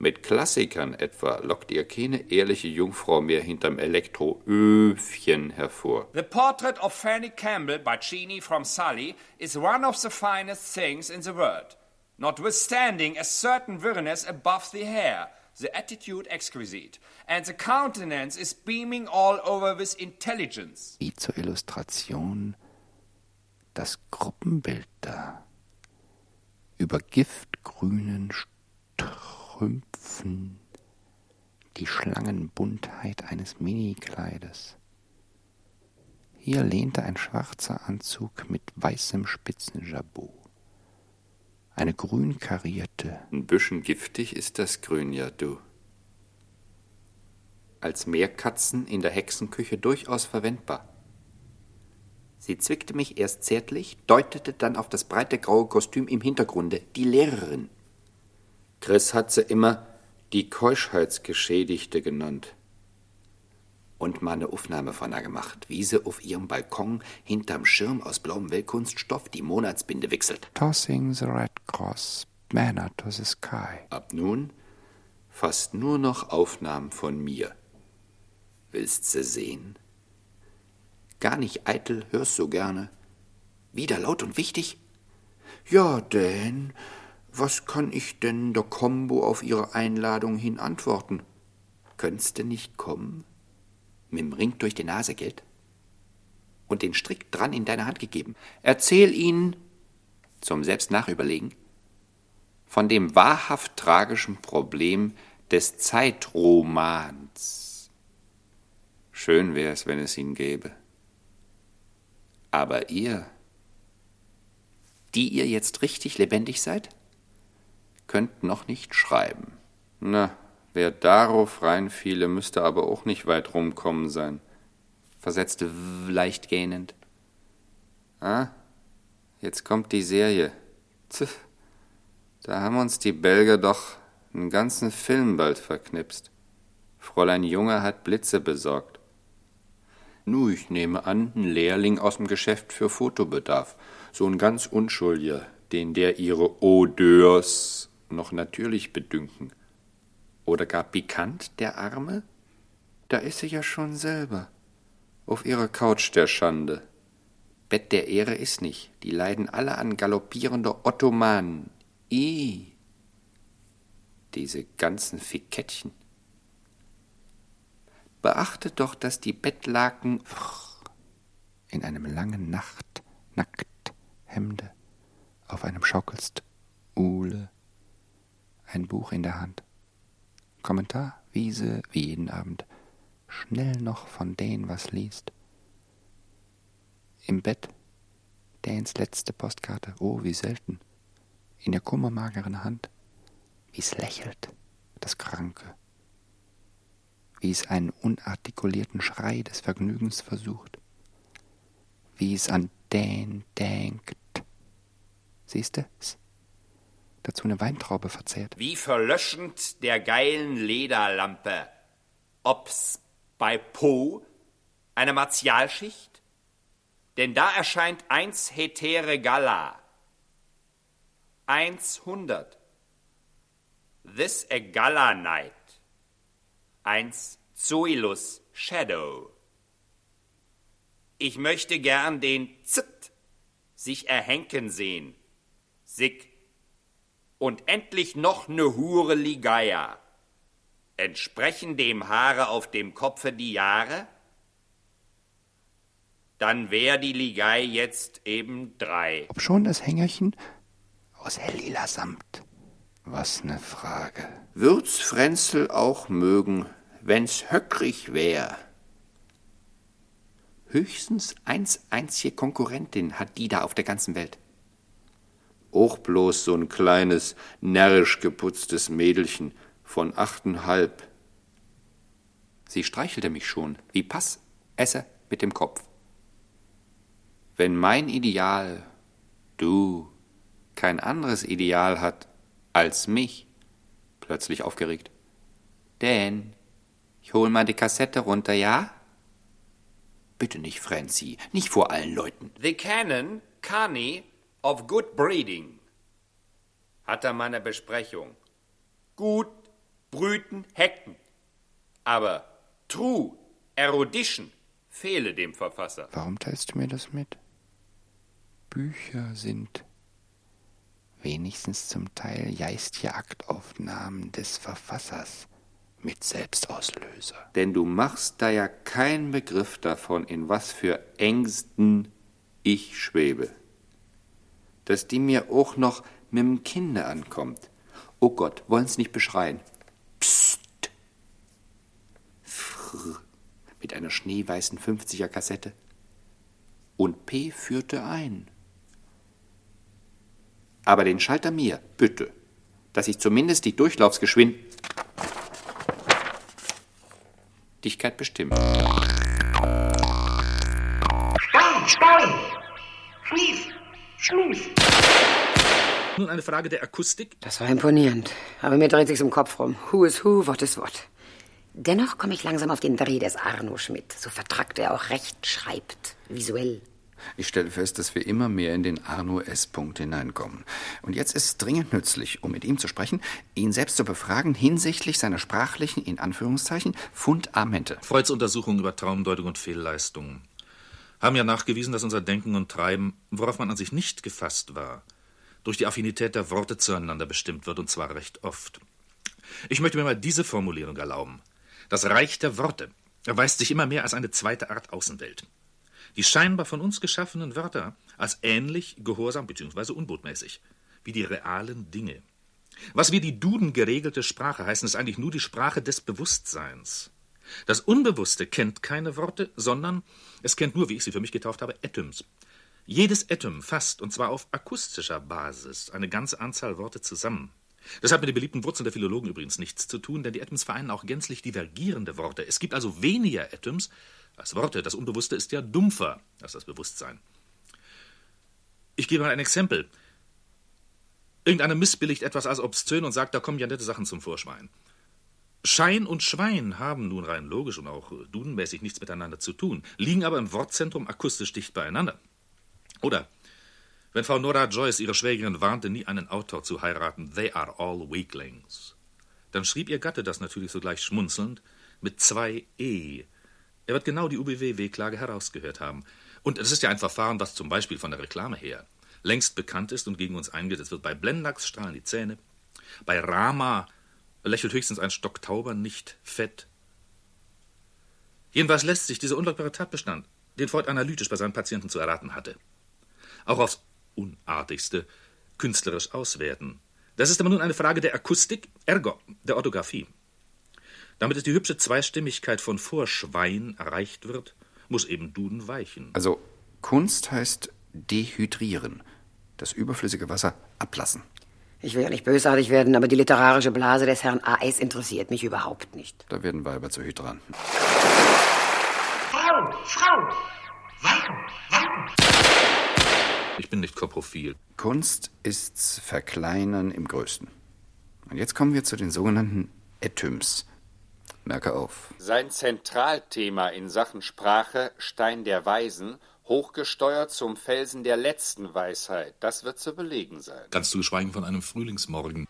Mit Klassikern etwa lockt ihr keine ehrliche Jungfrau mehr hinterm Elektroöfchen hervor. The Portrait of Fanny Campbell by Cheney from Sully is one of the finest things in the world, notwithstanding a certain weariness above the hair, the attitude exquisite, and the countenance is beaming all over with intelligence. Wie zur Illustration das Gruppenbild da. Über giftgrünen Strümpfen die Schlangenbuntheit eines Minikleides. Hier lehnte ein schwarzer Anzug mit weißem Spitzenjabot. Eine grün karierte. Ein bisschen giftig ist das Grün ja, du. Als Meerkatzen in der Hexenküche durchaus verwendbar. Sie zwickte mich erst zärtlich, deutete dann auf das breite graue Kostüm im Hintergrunde, die Lehrerin. Chris hat sie immer die Keuschheitsgeschädigte genannt. Und mal eine Aufnahme von ihr gemacht, wie sie auf ihrem Balkon hinterm Schirm aus blauem Wellkunststoff die Monatsbinde wechselt. Tossing the red cross banner to the sky. Ab nun fast nur noch Aufnahmen von mir. Willst sie sehen? Gar nicht eitel, hörst so gerne. Wieder laut und wichtig? Ja, denn, was kann ich denn der Kombo auf Ihre Einladung hin antworten? Könntest du nicht kommen? Mit'm Ring durch die Nase, Geld? Und den Strick dran in deine Hand gegeben. Erzähl ihnen, zum Selbstnachüberlegen, von dem wahrhaft tragischen Problem des Zeitromans. Schön wär's, wenn es ihn gäbe. Aber ihr, die ihr jetzt richtig lebendig seid, könnt noch nicht schreiben. Na, wer darauf reinfiele, müsste aber auch nicht weit rumkommen sein, versetzte W leicht gähnend. Ah, jetzt kommt die Serie. Pf, da haben uns die Belgier doch einen ganzen Film bald verknipst. Fräulein Junge hat Blitze besorgt. Nu, ich nehme an, ein Lehrling aus dem Geschäft für Fotobedarf. So ein ganz Unschuldiger, den der ihre Odeurs noch natürlich bedünken. Oder gar pikant, der Arme? Da ist sie ja schon selber. Auf ihrer Couch der Schande. Bett der Ehre ist nicht. Die leiden alle an galoppierender Ottomanen. I. Diese ganzen Fikettchen. Beachte doch, dass die Bettlaken in einem langen Nacht nackt Hemde auf einem schaukelst Uhle ein Buch in der Hand. Kommentar, Wiese, wie jeden Abend. Schnell noch von denen was liest. Im Bett, der ins letzte Postkarte, oh, wie selten. In der kummermageren Hand, wie es lächelt, das Kranke. Wie es einen unartikulierten Schrei des Vergnügens versucht. Wie es an den denkt. Siehst du's? Dazu eine Weintraube verzehrt. Wie verlöschend der geilen Lederlampe. Ob's bei Po eine Martialschicht? Denn da erscheint eins hetere Gala. 100. This a Gala Night. Eins Zoilus Shadow. Ich möchte gern den Zitt sich erhenken sehen. Sick und endlich noch ne Hure Ligaya. Entsprechen dem Haare auf dem Kopfe die Jahre? Dann wär die Ligei jetzt eben drei. Ob schon das Hängerchen aus helllila Samt. Was ne Frage. Würd's Frenzel auch mögen, wenn's höckrig wär. Höchstens eins einzige Konkurrentin hat die da auf der ganzen Welt auch bloß so ein kleines, närrisch geputztes Mädelchen von achteinhalb. Sie streichelte mich schon, wie Pass, esse mit dem Kopf. Wenn mein Ideal, du, kein anderes Ideal hat als mich, plötzlich aufgeregt. Denn, ich hol mal die Kassette runter, ja? Bitte nicht, Francie, nicht vor allen Leuten. The Canon, Carney, of good breeding. Hat er meine Besprechung. Gut brüten, hecken. Aber true erudition fehle dem Verfasser. Warum teilst du mir das mit? Bücher sind wenigstens zum Teil Geistjagdaufnahmen des Verfassers mit Selbstauslöser. Denn du machst da ja keinen Begriff davon, in was für Ängsten ich schwebe dass die mir auch noch mit dem Kinde ankommt. Oh Gott, wollen's nicht beschreien. Psst. Frr. Mit einer schneeweißen 50er Kassette. Und P führte ein. Aber den Schalter mir, bitte, dass ich zumindest die Durchlaufsgeschwindigkeit bestimmt. Stein, Stein! Schluss! Nun eine Frage der Akustik. Das war imponierend. Aber mir dreht sich's im Kopf rum. Who is who, what is what. Dennoch komme ich langsam auf den Dreh des Arno Schmidt. So vertrackt er auch recht schreibt. Visuell. Ich stelle fest, dass wir immer mehr in den Arno S-Punkt hineinkommen. Und jetzt ist es dringend nützlich, um mit ihm zu sprechen, ihn selbst zu befragen hinsichtlich seiner sprachlichen, in Anführungszeichen, Fundamente. Freuds Untersuchung über Traumdeutung und Fehlleistungen haben ja nachgewiesen, dass unser Denken und Treiben, worauf man an sich nicht gefasst war, durch die Affinität der Worte zueinander bestimmt wird, und zwar recht oft. Ich möchte mir mal diese Formulierung erlauben. Das Reich der Worte erweist sich immer mehr als eine zweite Art Außenwelt. Die scheinbar von uns geschaffenen Wörter als ähnlich, gehorsam bzw. unbotmäßig wie die realen Dinge. Was wir die Duden geregelte Sprache heißen, ist eigentlich nur die Sprache des Bewusstseins. Das Unbewusste kennt keine Worte, sondern es kennt nur, wie ich sie für mich getauft habe, Atoms. Jedes Atom fasst, und zwar auf akustischer Basis, eine ganze Anzahl Worte zusammen. Das hat mit den beliebten Wurzeln der Philologen übrigens nichts zu tun, denn die Atoms vereinen auch gänzlich divergierende Worte. Es gibt also weniger Atoms als Worte. Das Unbewusste ist ja dumpfer als das Bewusstsein. Ich gebe mal ein Exempel. Irgendeiner missbilligt etwas als obszön und sagt, da kommen ja nette Sachen zum Vorschwein. Schein und Schwein haben nun rein logisch und auch dudenmäßig nichts miteinander zu tun, liegen aber im Wortzentrum akustisch dicht beieinander. Oder wenn Frau Nora Joyce ihre Schwägerin warnte, nie einen Autor zu heiraten, they are all weaklings. Dann schrieb ihr Gatte das natürlich sogleich schmunzelnd mit zwei E. Er wird genau die UBW-W-Klage herausgehört haben. Und es ist ja ein Verfahren, was zum Beispiel von der Reklame her längst bekannt ist und gegen uns eingeht. wird bei Blendax strahlen die Zähne. Bei Rama lächelt höchstens ein Stocktauber nicht fett. Jedenfalls lässt sich dieser unleugbare Tatbestand, den Freud analytisch bei seinen Patienten zu erraten hatte, auch aufs Unartigste künstlerisch auswerten. Das ist aber nun eine Frage der Akustik, ergo der Orthographie. Damit es die hübsche Zweistimmigkeit von Vorschwein erreicht wird, muss eben Duden weichen. Also Kunst heißt dehydrieren, das überflüssige Wasser ablassen. Ich will ja nicht bösartig werden, aber die literarische Blase des Herrn A.S. interessiert mich überhaupt nicht. Da werden Weiber zu Hydranten. Frau, Frau, warten, warten. Ich bin nicht koprophil. Kunst ist's Verkleinern im Größten. Und jetzt kommen wir zu den sogenannten Etyms. Merke auf. Sein Zentralthema in Sachen Sprache, Stein der Weisen, hochgesteuert zum Felsen der letzten Weisheit, das wird zu belegen sein. Ganz zu schweigen von einem Frühlingsmorgen.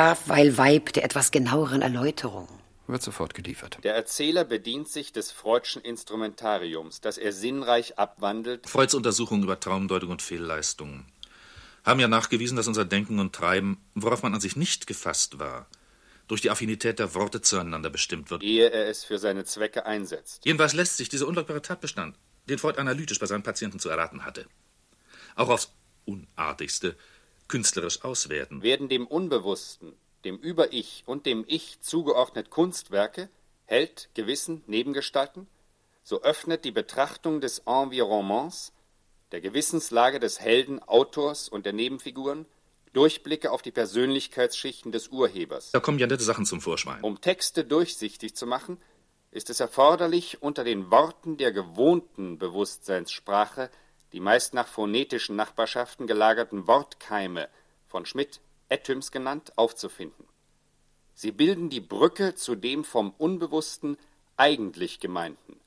Bedarf, weil Weib der etwas genaueren Erläuterung. Wird sofort geliefert. Der Erzähler bedient sich des Freudschen Instrumentariums, das er sinnreich abwandelt. Freuds Untersuchungen über Traumdeutung und Fehlleistungen haben ja nachgewiesen, dass unser Denken und Treiben, worauf man an sich nicht gefasst war, durch die Affinität der Worte zueinander bestimmt wird. Ehe er es für seine Zwecke einsetzt. Jedenfalls lässt sich dieser unleugbare Tatbestand, den Freud analytisch bei seinen Patienten zu erraten hatte, auch aufs Unartigste künstlerisch auswerten. Werden dem Unbewussten, dem Über-Ich und dem Ich zugeordnet Kunstwerke, Held, Gewissen, Nebengestalten, so öffnet die Betrachtung des Environnements, der Gewissenslage des Helden, Autors und der Nebenfiguren Durchblicke auf die Persönlichkeitsschichten des Urhebers. Da kommen ja nette Sachen zum Vorschein. Um Texte durchsichtig zu machen, ist es erforderlich, unter den Worten der gewohnten Bewusstseinssprache die meist nach phonetischen Nachbarschaften gelagerten Wortkeime, von Schmidt Ethyms genannt, aufzufinden. Sie bilden die Brücke zu dem vom Unbewussten eigentlich Gemeinten.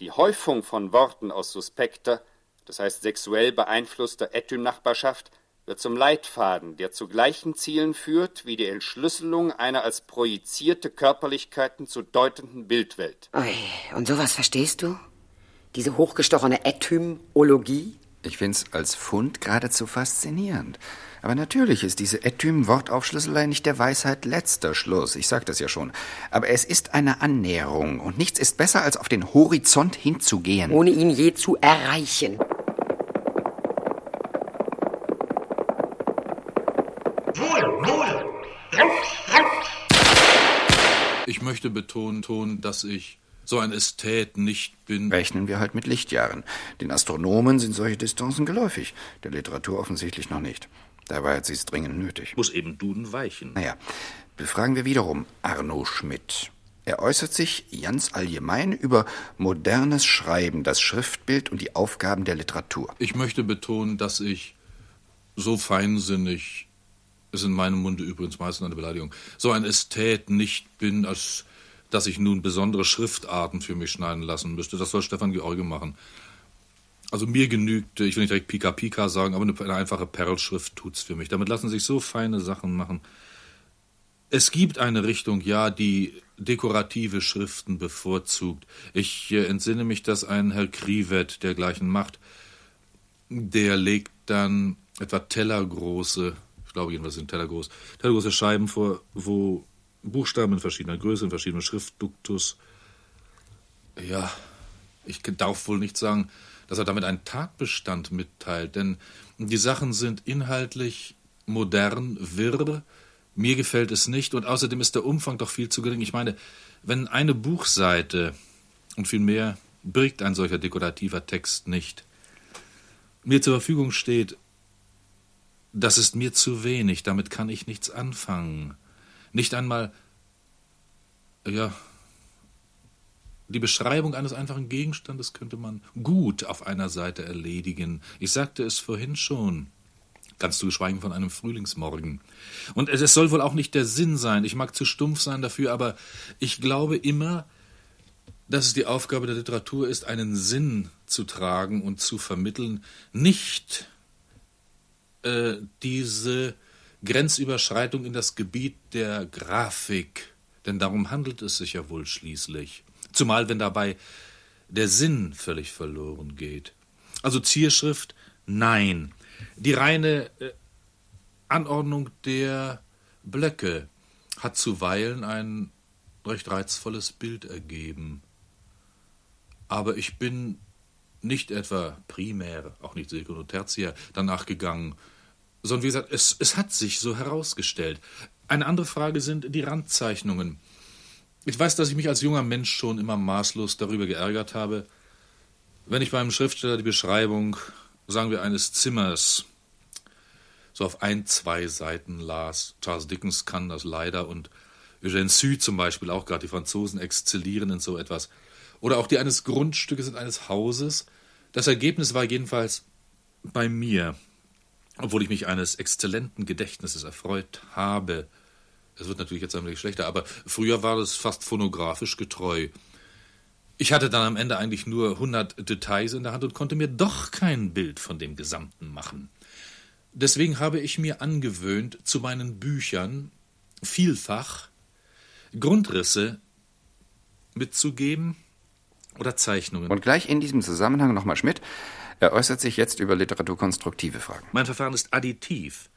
Die Häufung von Worten aus suspekter, das heißt sexuell beeinflusster Etym-Nachbarschaft, wird zum Leitfaden, der zu gleichen Zielen führt wie die Entschlüsselung einer als projizierte Körperlichkeiten zu deutenden Bildwelt. Ui, und sowas verstehst du? Diese hochgestochene Etymologie? Ich find's als Fund geradezu faszinierend. Aber natürlich ist diese Etym-Wortaufschlüsselei nicht der Weisheit letzter Schluss. Ich sag das ja schon. Aber es ist eine Annäherung. Und nichts ist besser, als auf den Horizont hinzugehen. Ohne ihn je zu erreichen. Ich möchte betonen, dass ich so ein Ästhet nicht bin. Rechnen wir halt mit Lichtjahren. Den Astronomen sind solche Distanzen geläufig, der Literatur offensichtlich noch nicht. Dabei hat sie es dringend nötig. Muss eben Duden weichen. Naja, befragen wir wiederum Arno Schmidt. Er äußert sich ganz allgemein über modernes Schreiben, das Schriftbild und die Aufgaben der Literatur. Ich möchte betonen, dass ich so feinsinnig, ist in meinem Munde übrigens meistens eine Beleidigung, so ein Ästhet nicht bin, als dass ich nun besondere Schriftarten für mich schneiden lassen müsste. Das soll Stefan George machen. Also mir genügt, ich will nicht direkt Pika Pika sagen, aber eine, einfache Perlschrift tut's für mich. Damit lassen sich so feine Sachen machen. Es gibt eine Richtung, ja, die dekorative Schriften bevorzugt. Ich äh, entsinne mich, dass ein Herr Krivet dergleichen macht. Der legt dann etwa tellergroße, ich glaube jedenfalls sind tellergroß, tellergroße Scheiben vor, wo Buchstaben in verschiedener Größe, in verschiedenem Schriftduktus. Ja, ich darf wohl nicht sagen, dass er damit einen Tatbestand mitteilt, denn die Sachen sind inhaltlich modern, wirr, mir gefällt es nicht und außerdem ist der Umfang doch viel zu gering. Ich meine, wenn eine Buchseite und viel mehr birgt ein solcher dekorativer Text nicht, mir zur Verfügung steht, das ist mir zu wenig, damit kann ich nichts anfangen. Nicht einmal Ja, die Beschreibung eines einfachen Gegenstandes könnte man gut auf einer Seite erledigen. Ich sagte es vorhin schon. Ganz zu geschweigen von einem Frühlingsmorgen. Und es soll wohl auch nicht der Sinn sein. Ich mag zu stumpf sein dafür, aber ich glaube immer, dass es die Aufgabe der Literatur ist, einen Sinn zu tragen und zu vermitteln, nicht äh, diese Grenzüberschreitung in das Gebiet der Grafik, denn darum handelt es sich ja wohl schließlich. Zumal wenn dabei der Sinn völlig verloren geht. Also Zierschrift, nein. Die reine äh, Anordnung der Blöcke hat zuweilen ein recht reizvolles Bild ergeben. Aber ich bin nicht etwa primär, auch nicht sekundär und tertiär danach gegangen, sondern wie gesagt, es, es hat sich so herausgestellt. Eine andere Frage sind die Randzeichnungen. Ich weiß, dass ich mich als junger Mensch schon immer maßlos darüber geärgert habe, wenn ich beim Schriftsteller die Beschreibung, sagen wir, eines Zimmers so auf ein, zwei Seiten las. Charles Dickens kann das leider und Eugène Sue zum Beispiel, auch gerade die Franzosen exzellieren in so etwas. Oder auch die eines Grundstückes und eines Hauses. Das Ergebnis war jedenfalls bei mir, obwohl ich mich eines exzellenten Gedächtnisses erfreut habe, es wird natürlich jetzt ein schlechter, aber früher war es fast phonografisch getreu. Ich hatte dann am Ende eigentlich nur 100 Details in der Hand und konnte mir doch kein Bild von dem Gesamten machen. Deswegen habe ich mir angewöhnt, zu meinen Büchern vielfach Grundrisse mitzugeben oder Zeichnungen. Und gleich in diesem Zusammenhang nochmal Schmidt. Er äußert sich jetzt über literaturkonstruktive Fragen. Mein Verfahren ist additiv.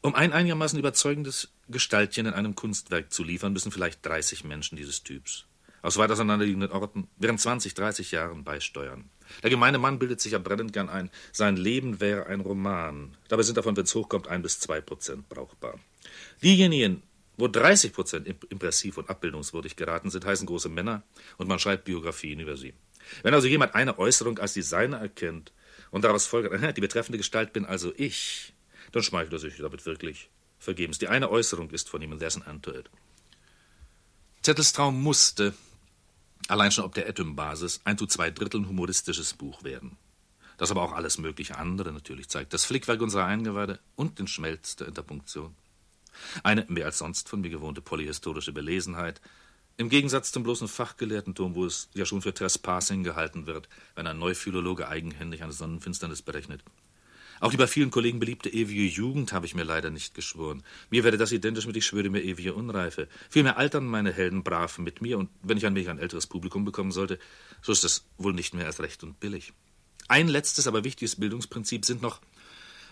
Um ein einigermaßen überzeugendes Gestaltchen in einem Kunstwerk zu liefern, müssen vielleicht 30 Menschen dieses Typs aus weit auseinanderliegenden Orten während 20, 30 Jahren beisteuern. Der gemeine Mann bildet sich ja brennend gern ein, sein Leben wäre ein Roman. Dabei sind davon, wenn es hochkommt, ein bis zwei Prozent brauchbar. Diejenigen, wo 30 Prozent impressiv und abbildungswürdig geraten sind, heißen große Männer und man schreibt Biografien über sie. Wenn also jemand eine Äußerung als die seine erkennt und daraus folgt, die betreffende Gestalt bin also ich, dann schmeichelt er sich damit wirklich vergebens. Die eine Äußerung ist von ihm, und there's an end to. Zettelstraum musste, allein schon ob der Atom-Basis, ein zu zwei Dritteln humoristisches Buch werden. Das aber auch alles mögliche andere natürlich zeigt. Das Flickwerk unserer Eingeweide und den Schmelz der Interpunktion. Eine mehr als sonst von mir gewohnte polyhistorische Belesenheit, im Gegensatz zum bloßen Fachgelehrtentum, wo es ja schon für Trespassing gehalten wird, wenn ein Neuphilologe eigenhändig eine Sonnenfinsternis berechnet. Auch die bei vielen Kollegen beliebte ewige Jugend habe ich mir leider nicht geschworen. Mir werde das identisch mit ich schwöre mir ewige Unreife. Vielmehr altern meine Helden brav mit mir, und wenn ich ein wenig ein älteres Publikum bekommen sollte, so ist das wohl nicht mehr als recht und billig. Ein letztes, aber wichtiges Bildungsprinzip sind noch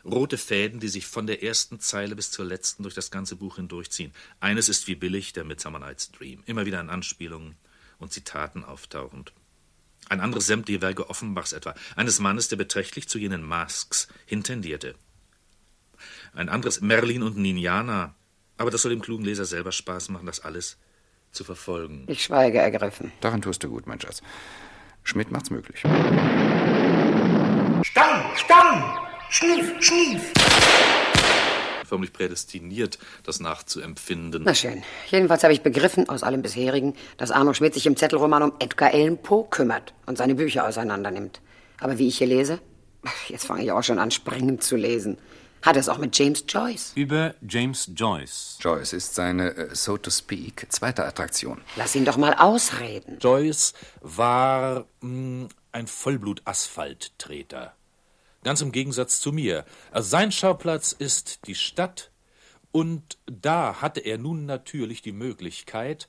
rote Fäden, die sich von der ersten Zeile bis zur letzten durch das ganze Buch hindurchziehen. Eines ist wie billig der Midsummer Night's Dream, immer wieder in Anspielungen und Zitaten auftauchend. Ein anderes sämtliche Werke Offenbachs etwa, eines Mannes, der beträchtlich zu jenen Masks hintendierte. Ein anderes Merlin und Ninjana, aber das soll dem klugen Leser selber Spaß machen, das alles zu verfolgen. Ich schweige ergriffen. Daran tust du gut, mein Schatz. Schmidt macht's möglich. Stamm, Stamm! Schnief, schnief! förmlich prädestiniert, das nachzuempfinden. Na schön. Jedenfalls habe ich begriffen, aus allem bisherigen, dass Arno Schmidt sich im Zettelroman um Edgar Allan Poe kümmert und seine Bücher auseinandernimmt. Aber wie ich hier lese, jetzt fange ich auch schon an, springend zu lesen. Hat es auch mit James Joyce? Über James Joyce. Joyce ist seine, äh, so to speak, zweite Attraktion. Lass ihn doch mal ausreden. Joyce war mh, hm, ein Vollblut-Asphalttreter. Ganz im Gegensatz zu mir. Also sein Schauplatz ist die Stadt, und da hatte er nun natürlich die Möglichkeit,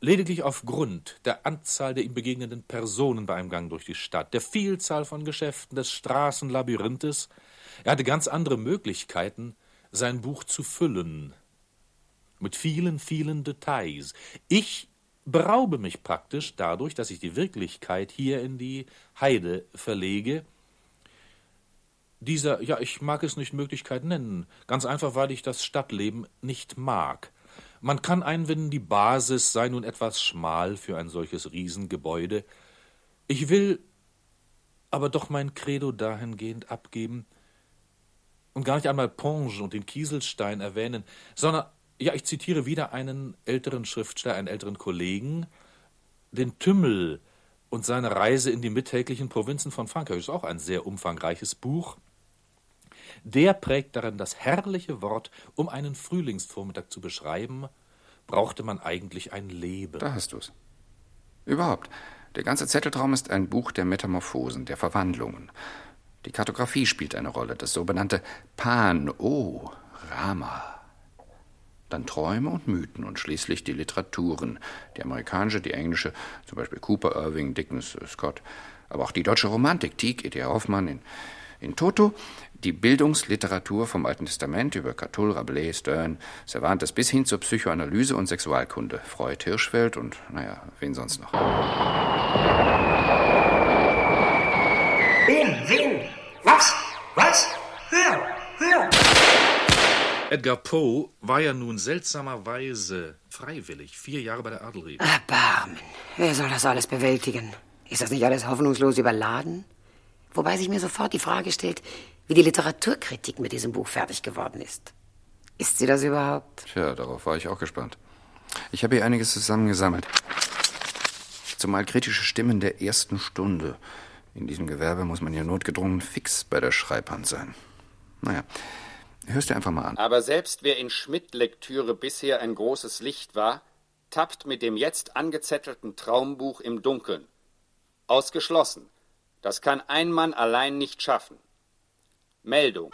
lediglich aufgrund der Anzahl der ihm begegnenden Personen bei einem Gang durch die Stadt, der Vielzahl von Geschäften, des Straßenlabyrinthes, er hatte ganz andere Möglichkeiten, sein Buch zu füllen. Mit vielen, vielen Details. Ich beraube mich praktisch dadurch, dass ich die Wirklichkeit hier in die Heide verlege, dieser, ja, ich mag es nicht Möglichkeit nennen, ganz einfach, weil ich das Stadtleben nicht mag. Man kann einwenden, die Basis sei nun etwas schmal für ein solches Riesengebäude. Ich will aber doch mein Credo dahingehend abgeben und gar nicht einmal Ponge und den Kieselstein erwähnen, sondern Ja, ich zitiere wieder einen älteren Schriftsteller, einen älteren Kollegen, den Tümmel und seine Reise in die mittäglichen Provinzen von Frankreich. Das ist auch ein sehr umfangreiches Buch. Der prägt darin das herrliche Wort, um einen Frühlingsvormittag zu beschreiben, brauchte man eigentlich ein Leben. Da hast du's. Überhaupt. Der ganze Zetteltraum ist ein Buch der Metamorphosen, der Verwandlungen. Die Kartografie spielt eine Rolle, das sogenannte Pan, oh, Rama. Dann Träume und Mythen und schließlich die Literaturen. Die amerikanische, die englische, zum Beispiel Cooper, Irving, Dickens, Scott. Aber auch die deutsche Romantik, Tieck, E.T.A. Hoffmann in, in Toto, die Bildungsliteratur vom Alten Testament über Catull, Rabelais, Stern, Cervantes bis hin zur Psychoanalyse und Sexualkunde. Freud, Hirschfeld und, naja, wen sonst noch. Wen? Wen? Was? Was? Edgar Poe war ja nun seltsamerweise freiwillig vier Jahre bei der Adlerie. Erbarmen. Wer soll das alles bewältigen? Ist das nicht alles hoffnungslos überladen? Wobei sich mir sofort die Frage stellt, wie die Literaturkritik mit diesem Buch fertig geworden ist. Ist sie das überhaupt? Tja, darauf war ich auch gespannt. Ich habe hier einiges zusammengesammelt. Zumal kritische Stimmen der ersten Stunde. In diesem Gewerbe muss man ja notgedrungen fix bei der Schreibhand sein. Naja, hörst du einfach mal an. Aber selbst wer in Schmidt-Lektüre bisher ein großes Licht war, tappt mit dem jetzt angezettelten Traumbuch im Dunkeln. Ausgeschlossen. Das kann ein Mann allein nicht schaffen. Meldung.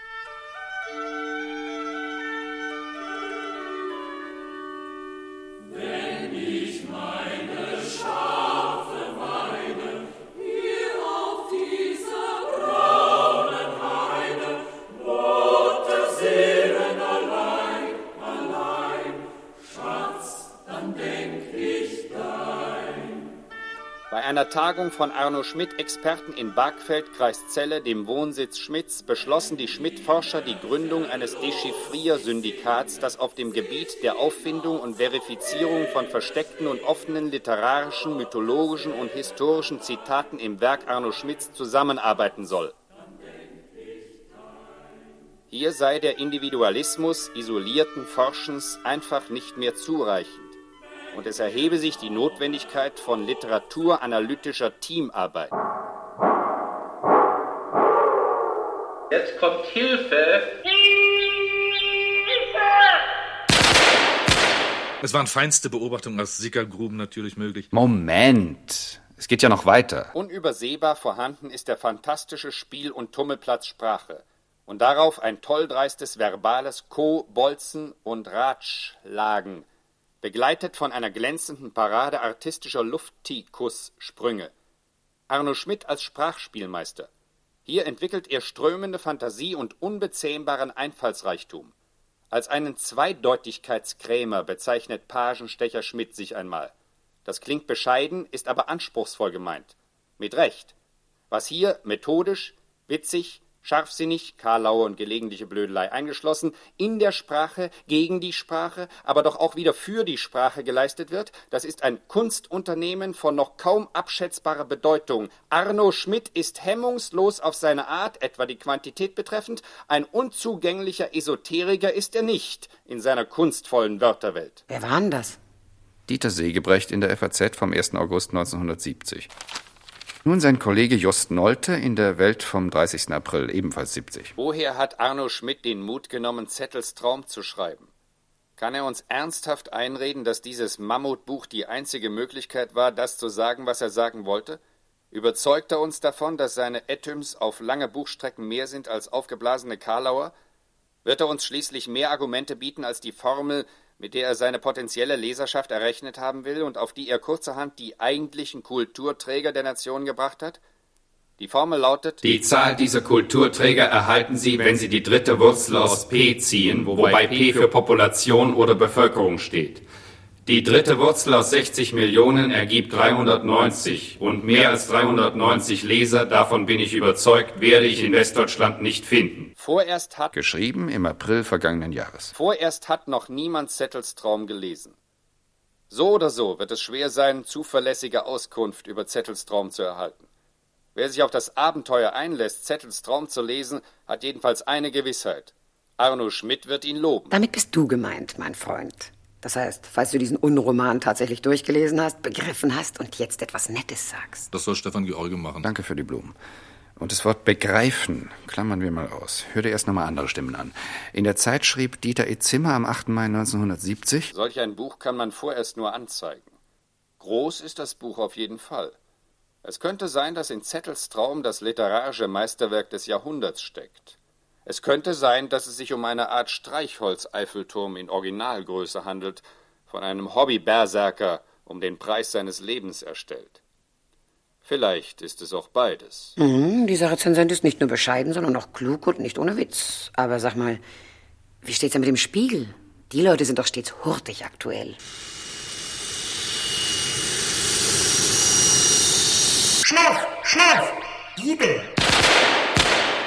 Einer Tagung von Arno Schmidt-Experten in Bargfeld, Kreis Celle, dem Wohnsitz Schmidts, beschlossen die Schmidt-Forscher die Gründung eines Dechiffrier-Syndikats, das auf dem Gebiet der Auffindung und Verifizierung von versteckten und offenen literarischen, mythologischen und historischen Zitaten im Werk Arno Schmidts zusammenarbeiten soll. Hier sei der Individualismus isolierten Forschens einfach nicht mehr zureichend und es erhebe sich die Notwendigkeit von literaturanalytischer Teamarbeit. Jetzt kommt Hilfe. Es waren feinste Beobachtungen aus Sickergruben natürlich möglich. Moment. Es geht ja noch weiter. Unübersehbar vorhanden ist der fantastische Spiel- und Tummelplatz Sprache und darauf ein tolldreistes verbales Ko, Bolzen und Ratschlagen, begleitet von einer glänzenden Parade artistischer Lufttikus-Sprünge. Arno Schmidt als Sprachspielmeister. Hier entwickelt er strömende Fantasie und unbezähmbaren Einfallsreichtum. Als einen Zweideutigkeitskrämer bezeichnet Pagenstecher Schmidt sich einmal. Das klingt bescheiden, ist aber anspruchsvoll gemeint. Mit Recht. Was hier methodisch, witzig, scharfsinnig, Karlauer und gelegentliche Blödelei eingeschlossen, in der Sprache, gegen die Sprache, aber doch auch wieder für die Sprache geleistet wird, das ist ein Kunstunternehmen von noch kaum abschätzbarer Bedeutung. Arno Schmidt ist hemmungslos auf seine Art, etwa die Quantität betreffend, ein unzugänglicher Esoteriker ist er nicht in seiner kunstvollen Wörterwelt. Wer war denn das? Dieter Segebrecht in der FAZ vom 1. August 1970. Nun sein Kollege Jost Nolte in der Welt vom 30. April, ebenfalls 70. Woher hat Arno Schmidt den Mut genommen, Zettels Traum zu schreiben? Kann er uns ernsthaft einreden, dass dieses Mammutbuch die einzige Möglichkeit war, das zu sagen, was er sagen wollte? Überzeugt er uns davon, dass seine Etüms auf lange Buchstrecken mehr sind als aufgeblasene Karlauer? Wird er uns schließlich mehr Argumente bieten als die Formel, mit der er seine potenzielle Leserschaft errechnet haben will und auf die er kurzerhand die eigentlichen Kulturträger der Nation gebracht hat? Die Formel lautet Die Zahl dieser Kulturträger erhalten Sie, wenn Sie die dritte Wurzel aus P ziehen, wobei P für Population oder Bevölkerung steht. Die dritte Wurzel aus 60 Millionen ergibt 390 und mehr als 390 Leser, davon bin ich überzeugt, werde ich in Westdeutschland nicht finden. Vorerst hat Geschrieben im April vergangenen Jahres. Vorerst hat noch niemand Zettels Traum gelesen. So oder so wird es schwer sein, zuverlässige Auskunft über Zettels Traum zu erhalten. Wer sich auf das Abenteuer einlässt, Zettels Traum zu lesen, hat jedenfalls eine Gewissheit. Arno Schmidt wird ihn loben. Damit bist du gemeint, mein Freund. Das heißt, falls du diesen Unroman tatsächlich durchgelesen hast, begriffen hast und jetzt etwas Nettes sagst. Das soll Stefan George machen. Danke für die Blumen. Und das Wort begreifen klammern wir mal aus. Hör dir erst nochmal andere Stimmen an. In der Zeit schrieb Dieter E. Zimmer am 8. Mai 1970. Solch ein Buch kann man vorerst nur anzeigen. Groß ist das Buch auf jeden Fall. Es könnte sein, dass in Zettels Traum das literarische Meisterwerk des Jahrhunderts steckt. Es könnte sein, dass es sich um eine Art Streichholz-Eiffelturm in Originalgröße handelt, von einem Hobby-Berserker um den Preis seines Lebens erstellt. Vielleicht ist es auch beides. Mhm, dieser Rezensent ist nicht nur bescheiden, sondern auch klug und nicht ohne Witz. Aber sag mal, wie steht's denn mit dem Spiegel? Die Leute sind doch stets hurtig aktuell. Schlaf, schlaf, Diebe.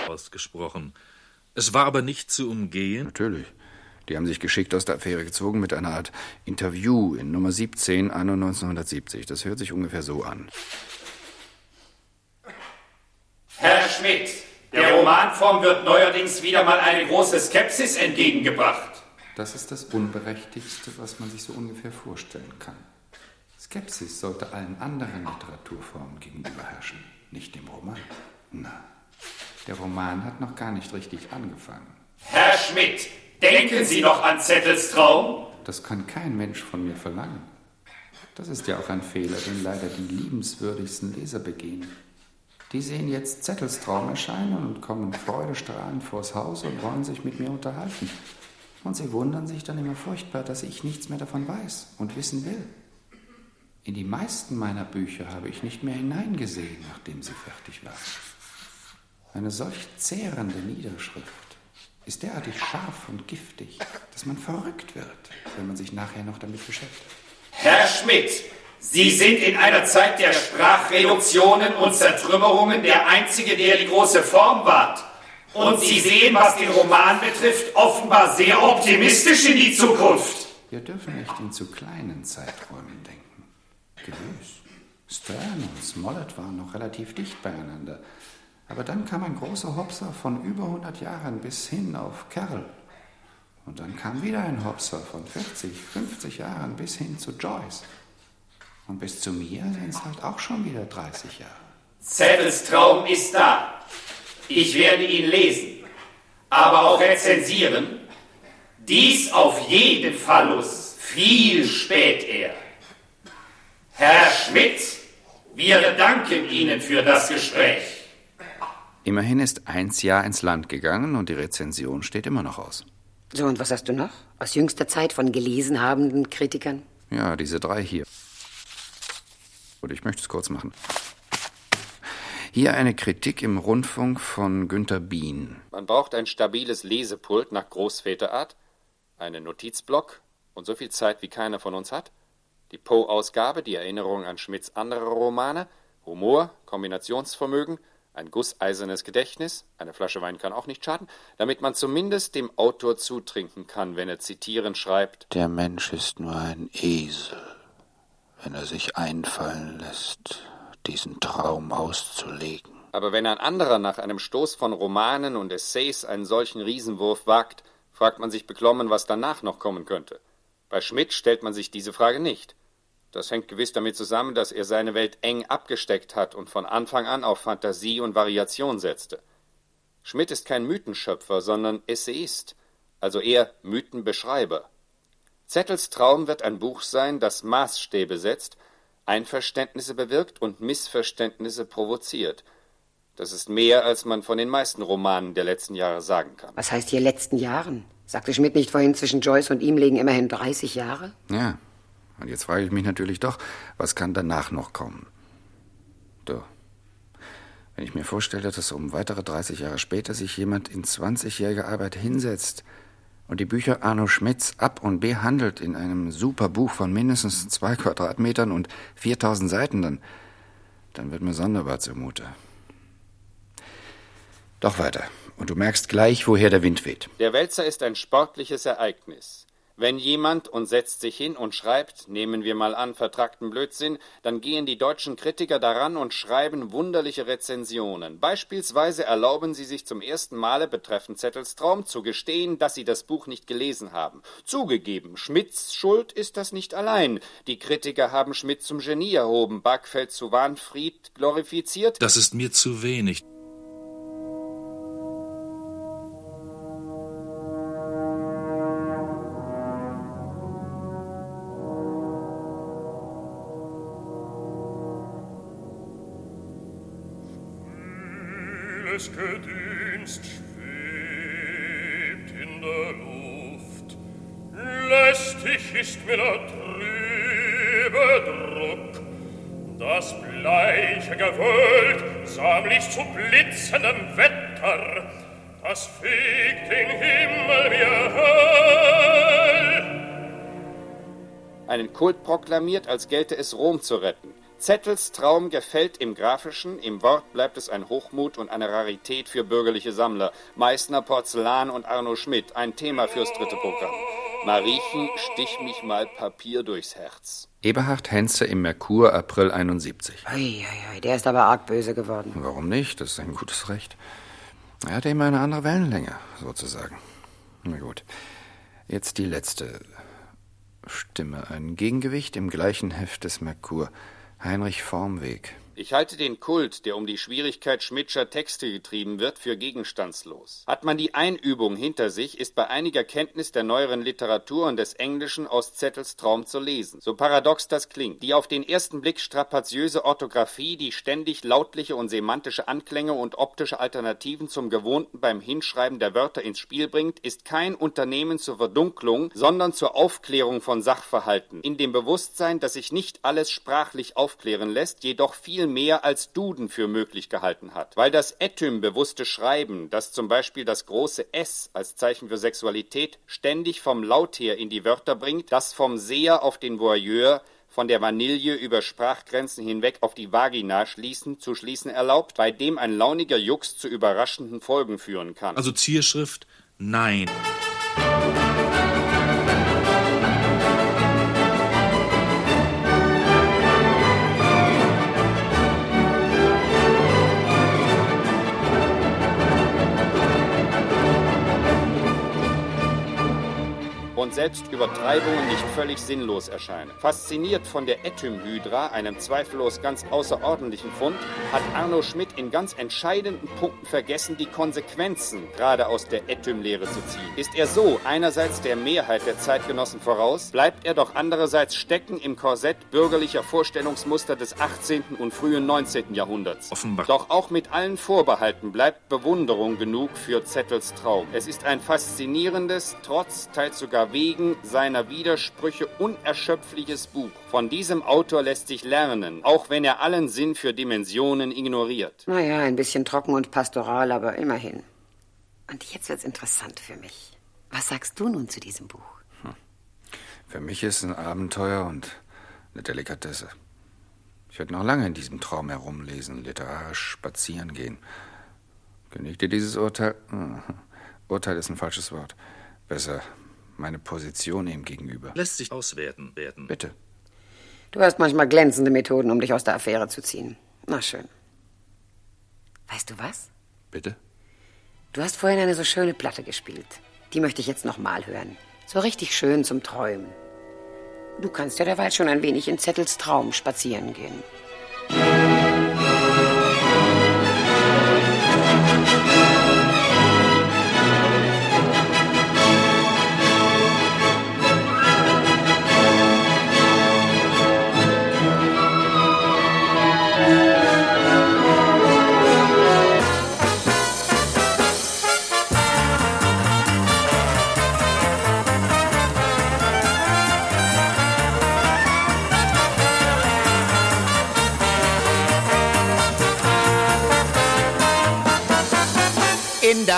Ausgesprochen. Es war aber nicht zu umgehen. Natürlich. Die haben sich geschickt aus der Affäre gezogen mit einer Art Interview in Nummer 17, anno 1970. Das hört sich ungefähr so an. Herr Schmidt, der Romanform wird neuerdings wieder mal eine große Skepsis entgegengebracht. Das ist das Unberechtigste, was man sich so ungefähr vorstellen kann. Skepsis sollte allen anderen Literaturformen gegenüber herrschen, nicht dem Roman. Na, der Roman hat noch gar nicht richtig angefangen. Herr Schmidt, denken Sie noch an Zettels Traum? Das kann kein Mensch von mir verlangen. Das ist ja auch ein Fehler, den leider die liebenswürdigsten Leser begehen. Die sehen jetzt Zettels Traum erscheinen und kommen freudestrahlend vors Haus und wollen sich mit mir unterhalten. Und sie wundern sich dann immer furchtbar, dass ich nichts mehr davon weiß und wissen will. In die meisten meiner Bücher habe ich nicht mehr hineingesehen, nachdem sie fertig waren. Eine solch zehrende Niederschrift ist derartig scharf und giftig, dass man verrückt wird, wenn man sich nachher noch damit beschäftigt. Herr Schmidt, Sie sind in einer Zeit der Sprachreduktionen und Zertrümmerungen der Einzige, der die große Form wahrt. Und Sie sehen, was den Roman betrifft, offenbar sehr optimistisch in die Zukunft. Wir dürfen nicht in zu kleinen Zeiträumen denken. Gewiss. Stern und Smollett waren noch relativ dicht beieinander. Aber dann kam ein großer Hopser von über 100 Jahren bis hin auf Kerl. Und dann kam wieder ein Hopser von 40, 50 Jahren bis hin zu Joyce. Und bis zu mir sind es halt auch schon wieder 30 Jahre. Zettels Traum ist da. Ich werde ihn lesen, aber auch rezensieren. Dies auf jeden Fallus viel spät er. Herr Schmidt, wir danken Ihnen für das Gespräch. Immerhin ist eins Jahr ins Land gegangen und die Rezension steht immer noch aus. So, und was hast du noch? Aus jüngster Zeit von gelesen habenden Kritikern? Ja, diese drei hier. Und ich möchte es kurz machen. Hier eine Kritik im Rundfunk von Günter Bien. Man braucht ein stabiles Lesepult nach Großväterart, einen Notizblock und so viel Zeit, wie keiner von uns hat, die Poe-Ausgabe, die Erinnerung an Schmidts andere Romane, Humor, Kombinationsvermögen, ein gusseisernes Gedächtnis, eine Flasche Wein kann auch nicht schaden, damit man zumindest dem Autor zutrinken kann, wenn er zitierend schreibt. Der Mensch ist nur ein Esel, wenn er sich einfallen lässt, diesen Traum auszulegen. Aber wenn ein anderer nach einem Stoß von Romanen und Essays einen solchen Riesenwurf wagt, fragt man sich beklommen, was danach noch kommen könnte. Bei Schmidt stellt man sich diese Frage nicht. Das hängt gewiss damit zusammen, dass er seine Welt eng abgesteckt hat und von Anfang an auf Fantasie und Variation setzte. Schmidt ist kein Mythenschöpfer, sondern Essayist, also eher Mythenbeschreiber. Zettels Traum wird ein Buch sein, das Maßstäbe setzt, Einverständnisse bewirkt und Missverständnisse provoziert. Das ist mehr, als man von den meisten Romanen der letzten Jahre sagen kann. Was heißt hier letzten Jahren? Sagte Schmidt nicht vorhin, zwischen Joyce und ihm liegen immerhin 30 Jahre? Ja, und jetzt frage ich mich natürlich doch, was kann danach noch kommen? Du, wenn ich mir vorstelle, dass um weitere 30 Jahre später sich jemand in 20-jähriger Arbeit hinsetzt und die Bücher Arno Schmidts ab und behandelt in einem super Buch von mindestens zwei Quadratmetern und 4000 Seiten, dann, dann wird mir sonderbar zumute. Doch weiter. Und du merkst gleich, woher der Wind weht. Der Wälzer ist ein sportliches Ereignis. Wenn jemand und setzt sich hin und schreibt, nehmen wir mal an, vertrackten Blödsinn, dann gehen die deutschen Kritiker daran und schreiben wunderliche Rezensionen. Beispielsweise erlauben sie sich zum ersten Male betreffend Zettels Traum zu gestehen, dass sie das Buch nicht gelesen haben. Zugegeben, Schmidts Schuld ist das nicht allein. Die Kritiker haben Schmidt zum Genie erhoben, Backfeld zu Wahnfried glorifiziert. Das ist mir zu wenig. Kult proklamiert, als gelte es Rom zu retten. Zettels Traum gefällt im Grafischen, im Wort bleibt es ein Hochmut und eine Rarität für bürgerliche Sammler. Meißner Porzellan und Arno Schmidt, ein Thema fürs dritte Programm. Mariechen, stich mich mal Papier durchs Herz. Eberhard Henze im Merkur, April 71. Eieiei, der ist aber arg böse geworden. Warum nicht? Das ist ein gutes Recht. Er hat eben eine andere Wellenlänge, sozusagen. Na gut. Jetzt die letzte Stimme. Ein Gegengewicht im gleichen Heft des Merkur. Heinrich Formweg. Ich halte den Kult, der um die Schwierigkeit Schmidtscher Texte getrieben wird, für gegenstandslos. Hat man die Einübung hinter sich, ist bei einiger Kenntnis der neueren Literatur und des Englischen aus Zettels Traum zu lesen. So paradox das klingt. Die auf den ersten Blick strapaziöse Orthographie, die ständig lautliche und semantische Anklänge und optische Alternativen zum Gewohnten beim Hinschreiben der Wörter ins Spiel bringt, ist kein Unternehmen zur Verdunklung, sondern zur Aufklärung von Sachverhalten. In dem Bewusstsein, dass sich nicht alles sprachlich aufklären lässt, jedoch viel mehr als Duden für möglich gehalten hat. Weil das Etym-bewusste Schreiben, das zum Beispiel das große S als Zeichen für Sexualität ständig vom Laut her in die Wörter bringt, das vom Seher auf den Voyeur, von der Vanille über Sprachgrenzen hinweg auf die Vagina schließen, zu schließen erlaubt, bei dem ein launiger Jux zu überraschenden Folgen führen kann. Also Zierschrift, nein. Und selbst Übertreibungen nicht völlig sinnlos erscheinen. Fasziniert von der Etym-Hydra, einem zweifellos ganz außerordentlichen Fund, hat Arno Schmidt in ganz entscheidenden Punkten vergessen, die Konsequenzen gerade aus der Etym-Lehre zu ziehen. Ist er so einerseits der Mehrheit der Zeitgenossen voraus, bleibt er doch andererseits stecken im Korsett bürgerlicher Vorstellungsmuster des 18. und frühen 19. Jahrhunderts. Offenbar. Doch auch mit allen Vorbehalten bleibt Bewunderung genug für Zettels Traum. Es ist ein faszinierendes, trotz teils sogar wegen seiner Widersprüche unerschöpfliches Buch. Von diesem Autor lässt sich lernen, auch wenn er allen Sinn für Dimensionen ignoriert. Naja, ein bisschen trocken und pastoral, aber immerhin. Und jetzt wird's interessant für mich. Was sagst du nun zu diesem Buch? Für mich ist es ein Abenteuer und eine Delikatesse. Ich werde noch lange in diesem Traum herumlesen, literarisch spazieren gehen. Genügt dir dieses Urteil? Hm, Urteil ist ein falsches Wort. Besser meine Position ihm gegenüber. Lässt sich auswerten werden. Bitte. Du hast manchmal glänzende Methoden, um dich aus der Affäre zu ziehen. Na schön. Weißt du was? Bitte? Du hast vorhin eine so schöne Platte gespielt. Die möchte ich jetzt nochmal hören. So richtig schön zum Träumen. Du kannst ja derweil schon ein wenig in Zettels Traum spazieren gehen.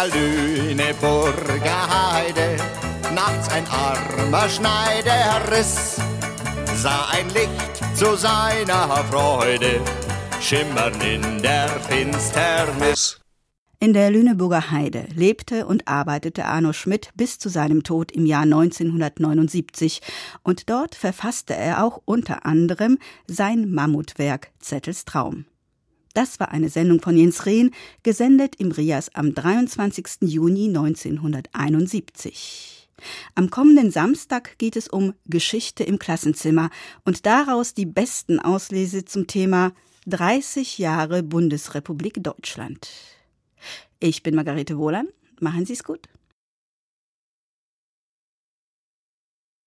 Lüneburger Heide, nachts ein armer Schneider riss, sah ein Licht zu seiner Freude, schimmern in der Finsternis. In der Lüneburger Heide lebte und arbeitete Arno Schmidt bis zu seinem Tod im Jahr 1979 und dort verfasste er auch unter anderem sein Mammutwerk Zettels Traum. Das war eine Sendung von Jens Rehn, gesendet im Rias am 23. Juni 1971. Am kommenden Samstag geht es um Geschichte im Klassenzimmer und daraus die besten Auslese zum Thema 30 Jahre Bundesrepublik Deutschland. Ich bin Margarete Wohlan. Machen Sie es gut.